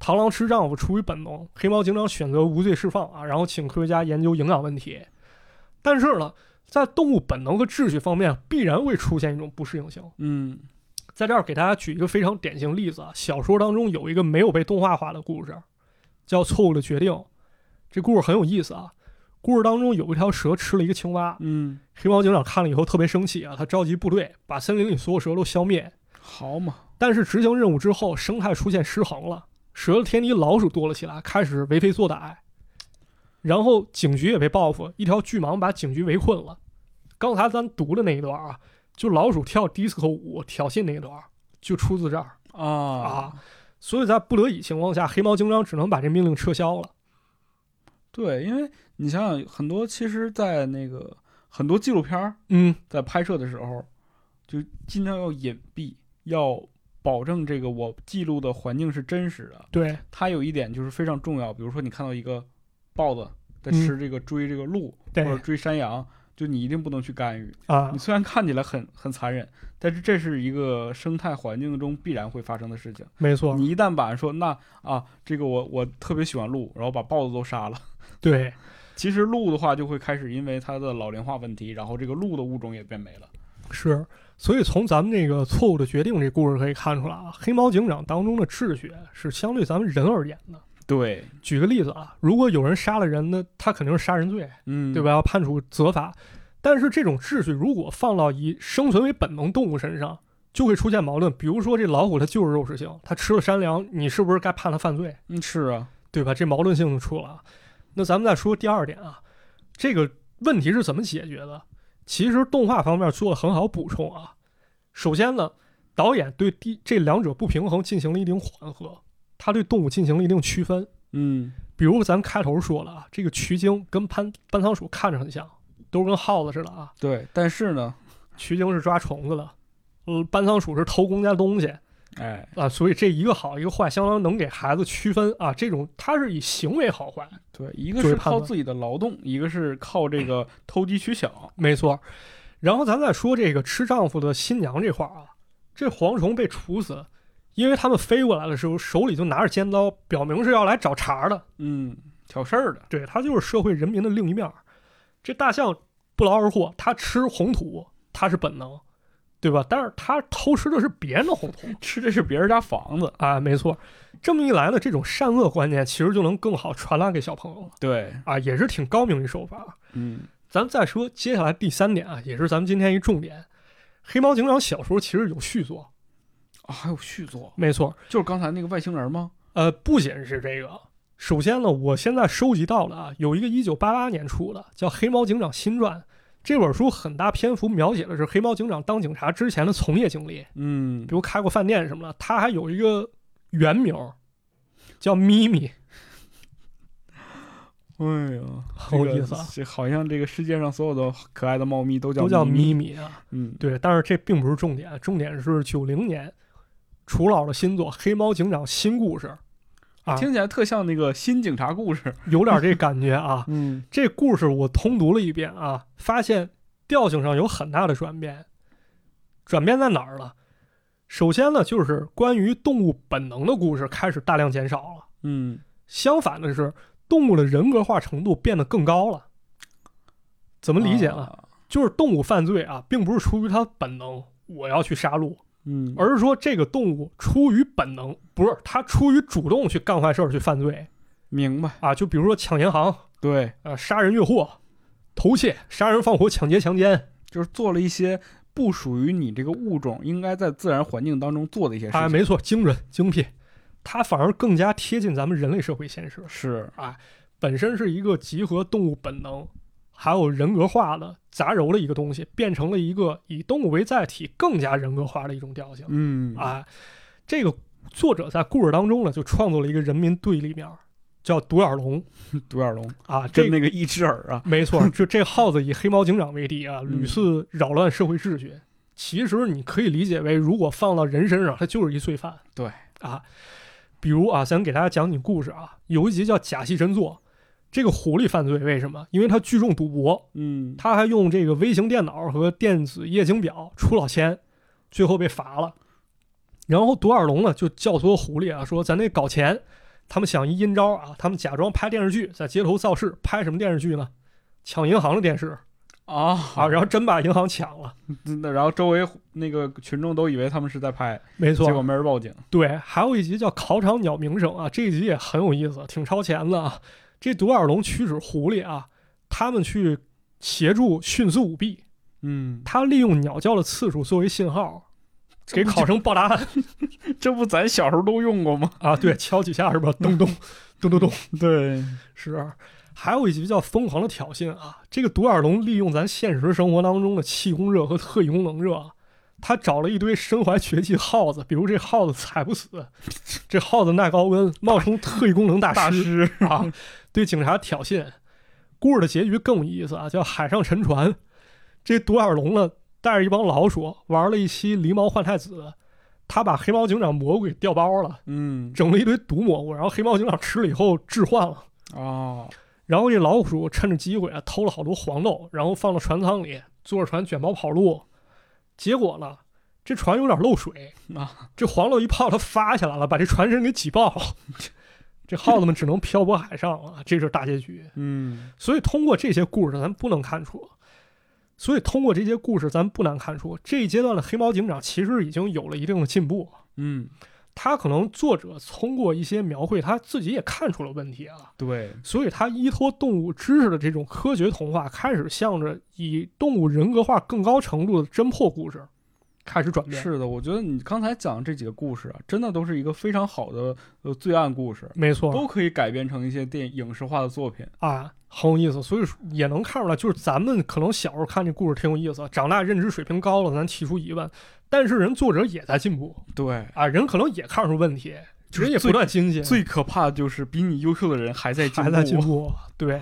螳螂吃丈夫出于本能，黑猫警长选择无罪释放啊，然后请科学家研究营养问题。但是呢，在动物本能和秩序方面，必然会出现一种不适应性。嗯在这儿给大家举一个非常典型例子啊，小说当中有一个没有被动画化的故事，叫《错误的决定》。这故事很有意思啊。故事当中有一条蛇吃了一个青蛙，嗯，黑猫警长看了以后特别生气啊，他召集部队把森林里所有蛇都消灭。好嘛，但是执行任务之后，生态出现失衡了，蛇的天敌老鼠多了起来，开始为非作歹。然后警局也被报复，一条巨蟒把警局围困了。刚才咱读的那一段啊，就老鼠跳 disco 舞挑衅那一段，就出自这儿。啊啊所以在不得已情况下，黑猫警长只能把这命令撤销了。对，因为你想想，很多其实，在那个很多纪录片儿嗯，在拍摄的时候，就尽量要隐蔽，要保证这个我记录的环境是真实的。对，它有一点就是非常重要，比如说你看到一个豹子在吃这个追这个鹿、对或者追山羊，就你一定不能去干预。啊你，虽然看起来很很残忍，但是这是一个生态环境中必然会发生的事情。没错，你一旦把说那啊，这个我我特别喜欢鹿，然后把豹子都杀了，对，其实鹿的话就会开始因为它的老龄化问题，然后这个鹿的物种也变没了。是。所以从咱们这个错误的决定这故事可以看出来啊，黑猫警长当中的秩序是相对咱们人而言的。对，举个例子啊，如果有人杀了人那，他肯定是杀人罪，嗯，对吧？？要判处责罚。但是这种秩序如果放到以生存为本能动物身上，就会出现矛盾。比如说这老虎它就是肉食性，它吃了山羊，你是不是该判它犯罪？嗯，是啊，对吧？这矛盾性就出了。那咱们再说第二点啊，这个问题是怎么解决的？其实动画方面做了很好补充啊。首先呢，导演对第这两者不平衡进行了一定缓和，他对动物进行了一定区分。嗯，比如咱开头说了啊，这个渠鲸跟攀搬仓鼠看着很像，都跟耗子似的啊。对。但是呢，渠鲸是抓虫子的，嗯，搬仓鼠是偷公家东西哎，啊，所以这一个好一个坏，相当能给孩子区分啊。这种它是以行为好坏，对，一个是靠自己的劳动，一个是靠这个投机取巧。没错。然后咱再说这个吃丈夫的新娘这块儿啊，这蝗虫被处死，因为他们飞过来的时候手里就拿着尖刀，表明是要来找茬的。嗯，挑事儿的。对，他就是社会人民的另一面儿。这大象不劳而获，它吃红土，它是本能，对吧？但是它偷吃的是别人的红土 吃的是别人家房子。啊，没错。这么一来呢，这种善恶观念其实就能更好传达给小朋友了对，啊，也是挺高明一手法。嗯，咱们再说接下来第三点啊，也是咱们今天一重点。黑猫警长小说其实有续作，啊，还有续作，没错。就是刚才那个外星人吗？呃，不仅是这个，首先呢，我现在收集到了啊，有一个一九八八年出的叫《黑猫警长新传》，这本书很大篇幅描写的是黑猫警长当警察之前的从业经历，嗯比，如开过饭店什么的。他还有一个原名叫咪咪，哎呀，好有意思啊，这个好像这个世界上所有的可爱的猫咪都叫都叫咪咪咪啊。嗯，对，但是这并不是重点，重点是九零年楚老的新作《黑猫警长新故事》啊，听起来特像那个新警察故事。有点这感觉啊。嗯这故事我通读了一遍啊，发现调性上有很大的转变。转变在哪儿了？首先呢，就是关于动物本能的故事开始大量减少了。嗯，相反的是，动物的人格化程度变得更高了。怎么理解呢？啊就是动物犯罪啊，并不是出于它本能，我要去杀戮，嗯，而是说这个动物出于本能，不是它出于主动去干坏事儿去犯罪明白。啊。就比如说抢银行，对，呃，杀人越货、偷窃、杀人放火、抢劫、强奸，就是做了一些不属于你这个物种应该在自然环境当中做的一些事啊，情。没错，精准精辟，它反而更加贴近咱们人类社会现实。是啊，本身是一个集合动物本能还有人格化的杂糅的一个东西，变成了一个以动物为载体更加人格化的一种调性。嗯，啊，这个作者在故事当中呢，就创作了一个人民对立面，叫独眼龙 独眼龙啊。这跟那个一只耳啊，没错，就这耗子以黑猫警长为敌啊，嗯屡次扰乱社会秩序。其实你可以理解为，如果放到人身上，他就是一罪犯。对啊，比如啊，咱给大家讲讲故事啊，有一集叫假戏真做。这个狐狸犯罪为什么？因为他聚众赌博，嗯，他还用这个微型电脑和电子液晶表出老千，最后被罚了。然后独耳龙呢就教唆狐狸啊，说咱得搞钱。他们想一阴招啊，他们假装拍电视剧，在街头造势。拍什么电视剧呢？抢银行的电视啊啊，然后真把银行抢了。那然后周围那个群众都以为他们是在拍，没错结，果没人报警。对，还有一集叫《考场鸟鸣声》啊，这一集也很有意思，挺超前的啊。这独眼龙驱使狐狸啊，他们去协助迅速舞弊，嗯，他利用鸟叫的次数作为信号，给考生报答案 这不咱小时候都用过吗？啊。对，敲几下是吧？咚咚 咚咚咚，对，是。还有一集叫《疯狂的挑衅》啊，这个独眼龙利用咱现实生活当中的气功热和特异功能热，他找了一堆身怀绝技耗子，比如这耗子踩不死，这耗子耐高温，冒充特异功能大师啊，对警察挑衅。故事的结局更有意思啊，叫海上沉船。这独眼龙呢，带着一帮老鼠玩了一期狸猫换太子，他把黑猫警长蘑菇给调包了，嗯，整了一堆毒蘑菇，然后黑猫警长吃了以后致幻了。哦，然后这老鼠趁着机会啊，偷了好多黄豆，然后放到船舱里，坐着船卷毛跑路。结果呢，这船有点漏水 啊，这黄豆一泡，它发起来了，把这船身给挤爆。这耗子们只能漂泊海上了，这是大结局。嗯，所以通过这些故事，咱不能看出，所以通过这些故事，咱不难看出，这一阶段的黑猫警长其实已经有了一定的进步。嗯，他可能作者通过一些描绘，他自己也看出了问题啊。对，所以他依托动物知识的这种科学童话，开始向着以动物人格化更高程度的侦破故事开始转变。是的，我觉得你刚才讲这几个故事啊，真的都是一个非常好的呃罪案故事，没错，都可以改编成一些电影视化的作品。啊，很有意思。所以说也能看出来，就是咱们可能小时候看这故事挺有意思，长大认知水平高了，咱提出疑问，但是人作者也在进步对，啊，人可能也看出问题，就是人也不断精进，最可怕的就是比你优秀的人还在。还在进步。对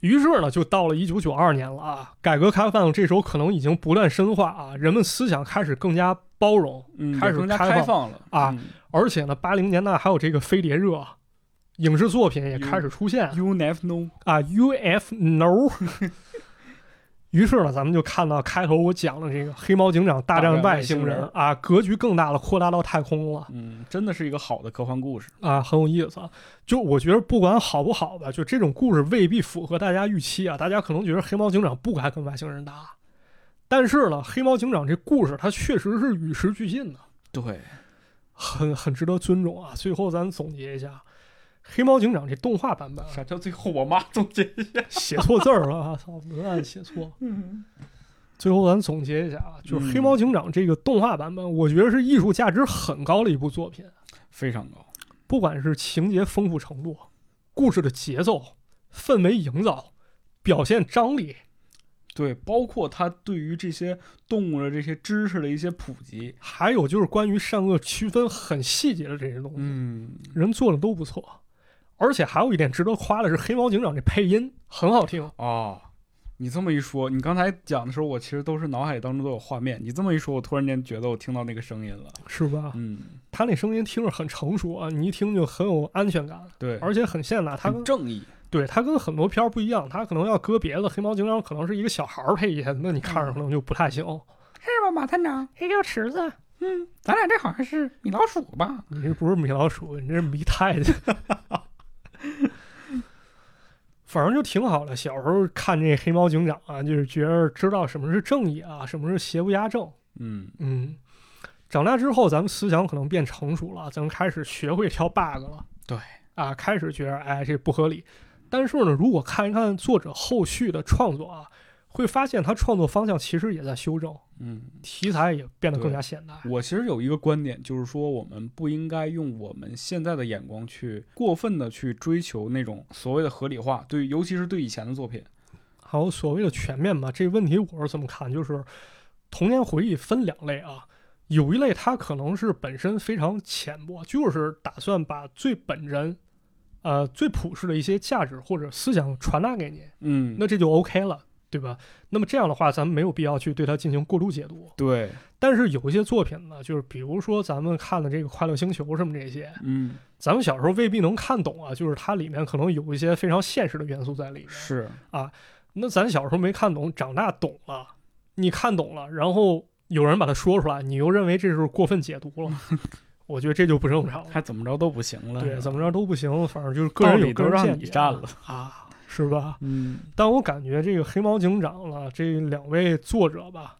于是呢，就到了一九九二年了啊，改革开放这时候可能已经不断深化啊，人们思想开始更加包容，嗯，开始也更加开放了啊嗯而且呢，八零年代还有这个飞碟热，影视作品也开始出现 You never know。啊，UFO。于是呢，咱们就看到开头我讲的这个黑猫警长大战外星人啊，格局更大了，扩大到太空了。嗯，真的是一个好的科幻故事。啊，很有意思。就我觉得不管好不好吧，就这种故事未必符合大家预期啊。大家可能觉得黑猫警长不该跟外星人打，但是呢，黑猫警长这故事它确实是与时俱进的，对，很很值得尊重啊。最后咱总结一下，黑猫警长这动画版本啊啥叫最后我妈总结一下？写错字儿了啊，操，文案写错。嗯最后咱总结一下啊，就是黑猫警长这个动画版本，我觉得是艺术价值很高的一部作品。非常高。不管是情节丰富程度、故事的节奏、氛围营造、表现张力，对，包括他对于这些动物的这些知识的一些普及，还有就是关于善恶区分很细节的这些东西，嗯，人做的都不错。而且还有一点值得夸的是，黑猫警长这配音很好听。哦，你这么一说，你刚才讲的时候，我其实都是脑海当中都有画面。你这么一说，我突然间觉得我听到那个声音了。是吧？嗯，他那声音听着很成熟啊，你一听就很有安全感，对，而且很现代。他跟很正义。对他跟很多片儿不一样，他可能要搁别的，黑猫警长可能是一个小孩儿配音，那你看着可能就不太行。是吧，马探长？黑叫池子，嗯，咱俩这好像是米老鼠吧？你这不是米老鼠，你这是米太太。反正就挺好的。小时候看这黑猫警长啊，就是觉得知道什么是正义啊，什么是邪不压正。嗯，嗯，长大之后，咱们思想可能变成熟了，咱们开始学会挑 bug 了。对啊，开始觉得哎这不合理。但是呢，如果看一看作者后续的创作啊，会发现他创作方向其实也在修正，嗯，题材也变得更加现代。我其实有一个观点，就是说我们不应该用我们现在的眼光去过分的去追求那种所谓的合理化，对，尤其是对以前的作品。还有所谓的全面吧，这个问题我是怎么看？就是童年回忆分两类啊，有一类它可能是本身非常浅薄，就是打算把最本真、呃最朴实的一些价值或者思想传达给你，嗯，那这就 OK 了，对吧？那么这样的话，咱们没有必要去对它进行过度解读。对，但是有一些作品呢，就是比如说咱们看的这个《快乐星球》什么这些，嗯，咱们小时候未必能看懂啊，就是它里面可能有一些非常现实的元素在里面。是啊，那咱小时候没看懂，长大懂了，你看懂了，然后有人把它说出来，你又认为这是过分解读了，我觉得这就不正常了。还怎么着都不行了。对，怎么着都不行，反正就是个人有个人见解让你占了。啊，是吧？嗯，但我感觉这个黑猫警长了，这两位作者吧，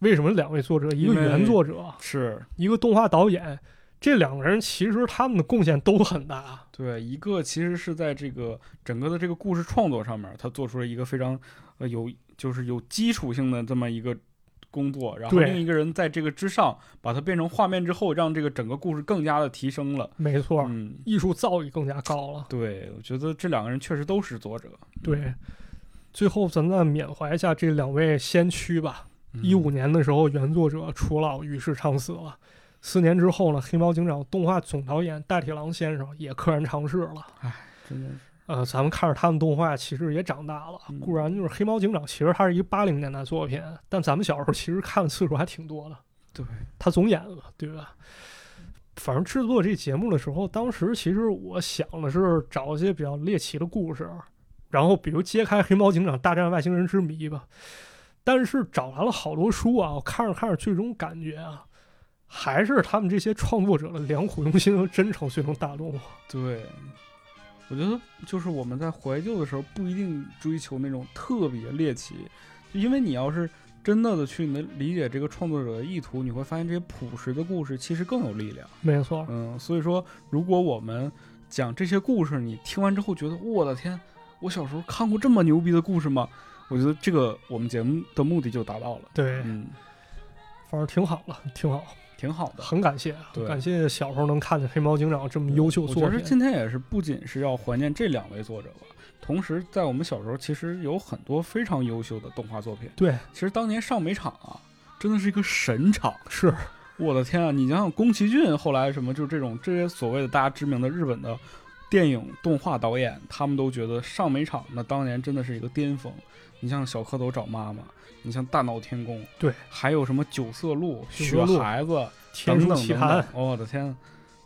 为什么两位作者，一个原作者，是一个动画导演，这两个人其实他们的贡献都很大。对，一个其实是在这个整个的这个故事创作上面，他做出了一个非常呃有就是有基础性的这么一个工作，然后另一个人在这个之上把它变成画面之后，让这个整个故事更加的提升了。没错，嗯，艺术造诣更加高了。对，我觉得这两个人确实都是作者。对，最后咱再缅怀一下这两位先驱吧。嗯一五年的时候，原作者楚老与世长辞了。四年之后呢，黑猫警长动画总导演大铁狼先生也溘然长逝了。真的是，呃，咱们看着他们动画，其实也长大了。嗯固然就是黑猫警长，其实它是一个八零年代作品，但咱们小时候其实看的次数还挺多的。对，他总演了，对吧？反正制作这节目的时候，当时其实我想的是找一些比较猎奇的故事，然后比如揭开黑猫警长大战外星人之谜吧。但是找来了好多书啊，我看着看着，最终感觉啊，还是他们这些创作者的良苦用心和真诚最终打动我。对，我觉得就是我们在怀旧的时候，不一定追求那种特别猎奇，因为你要是真的的去能理解这个创作者的意图，你会发现这些朴实的故事其实更有力量。没错，嗯，所以说，如果我们讲这些故事，你听完之后觉得我的天，我小时候看过这么牛逼的故事吗？我觉得这个我们节目的目的就达到了。对，嗯，反正挺好了，挺好，挺好的。很感谢，对感谢小时候能看见黑猫警长这么优秀我作品。觉得今天也是不仅是要怀念这两位作者吧，同时在我们小时候其实有很多非常优秀的动画作品。对，其实当年上美场啊，真的是一个神场。是我的天啊！你想想宫崎骏后来什么，就这种这些所谓的大家知名的日本的电影动画导演，他们都觉得上美场那当年真的是一个巅峰。你像小蝌蚪找妈妈，你像大闹天宫，对，还有什么九色鹿、雪孩子天书等等等奇谭等，，哦我的天，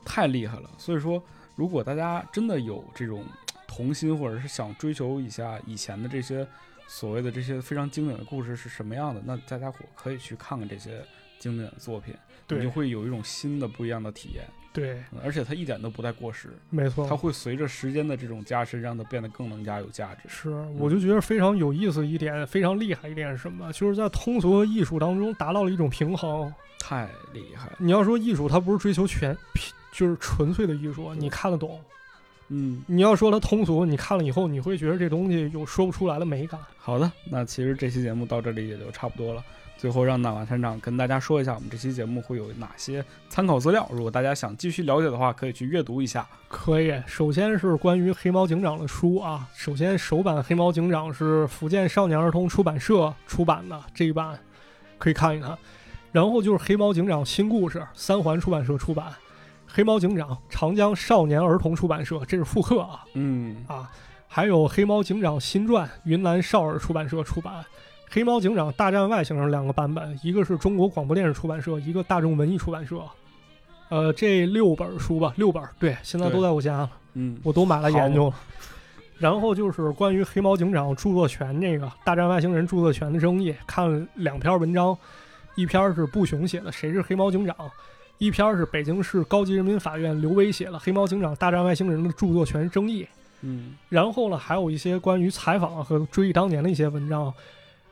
太厉害了！所以说，如果大家真的有这种童心，或者是想追求一下以前的这些所谓的这些非常经典的故事是什么样的，那大家伙可以去看看这些经典的作品，你就会有一种新的不一样的体验。对，嗯而且它一点都不带过时，没错，它会随着时间的这种加深，让它变得更能加有价值。是，我就觉得非常有意思一点，非常厉害一点是什么？就是在通俗和艺术当中达到了一种平衡。太厉害了，你要说艺术，它不是追求全，就是纯粹的艺术，你看得懂；嗯，你要说它通俗，你看了以后，你会觉得这东西有说不出来的美感。好的，那其实这期节目到这里也就差不多了。最后让纳瓦船长跟大家说一下，我们这期节目会有哪些参考资料。如果大家想继续了解的话，可以去阅读一下。可以，首先是关于黑猫警长的书啊。首先，首版黑猫警长是福建少年儿童出版社出版的这一版，可以看一看。然后就是黑猫警长新故事，三环出版社出版。黑猫警长长江少年儿童出版社，这是复刻啊嗯，啊。还有黑猫警长新传，云南少儿出版社出版。黑猫警长大战外星人两个版本，一个是中国广播电视出版社，一个大众文艺出版社。呃，这六本书吧，六本，对，现在都在我家了。嗯，我都买了研究了。然后就是关于黑猫警长著作权这个大战外星人著作权的争议，看了两篇文章，一篇是布雄写的《谁是黑猫警长》，一篇是北京市高级人民法院刘威写的《黑猫警长大战外星人的著作权争议》。嗯然后呢，还有一些关于采访和追忆当年的一些文章，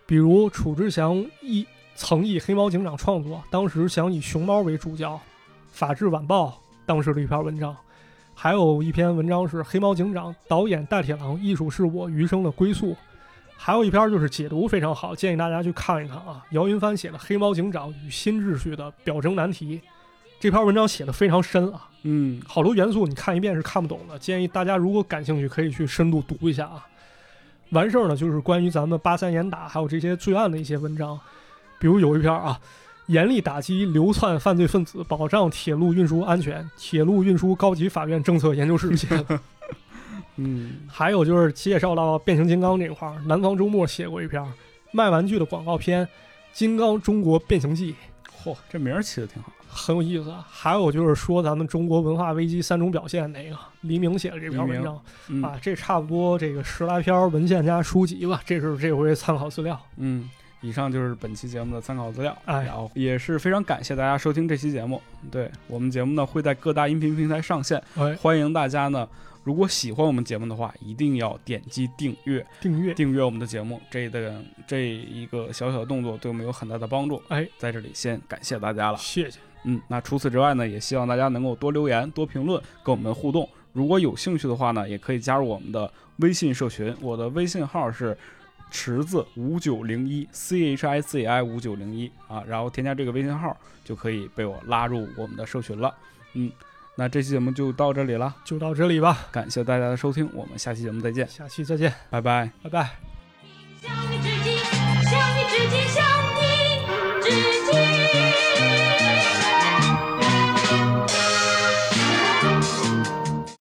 比如楚之祥一曾以黑猫警长创作，当时想以熊猫为主角，《法制晚报》当时的一篇文章，还有一篇文章是《黑猫警长》导演大铁狼，艺术是我余生的归宿。还有一篇就是解读非常好，建议大家去看一看啊。姚云帆写的《黑猫警长与新秩序的表征难题》，这篇文章写的非常深啊，嗯，好多元素你看一遍是看不懂的，建议大家如果感兴趣可以去深度读一下啊。完事儿呢，就是关于咱们八三严打还有这些罪案的一些文章，比如有一篇啊，严厉打击流窜犯罪分子，保障铁路运输安全，铁路运输高级法院政策研究室写的。嗯，还有就是介绍到变形金刚这块儿，南方周末写过一篇卖玩具的广告片《金刚中国变形记》。嚯，这名儿起的挺好。很有意思啊。还有就是说咱们中国文化危机三种表现那个黎明写的这篇文章嗯啊，这差不多这个十来篇文献加书籍吧，这是这回参考资料。嗯，以上就是本期节目的参考资料。哎然后也是非常感谢大家收听这期节目。对我们节目呢会在各大音频平台上线，哎，欢迎大家呢。如果喜欢我们节目的话，一定要点击订阅，订阅，订阅我们的节目。这的这一个小小的动作对我们有很大的帮助。哎，在这里先感谢大家了。谢谢。嗯，那除此之外呢，也希望大家能够多留言、多评论，跟我们互动。如果有兴趣的话呢，也可以加入我们的微信社群，我的微信号是池子五九零一 C H I Z I 五九零一啊，然后添加这个微信号就可以被我拉入我们的社群了。嗯，那这期节目就到这里了，就到这里吧，感谢大家的收听，我们下期节目再见，下期再见，拜拜。拜拜。向你致敬，向你致敬，向你致敬。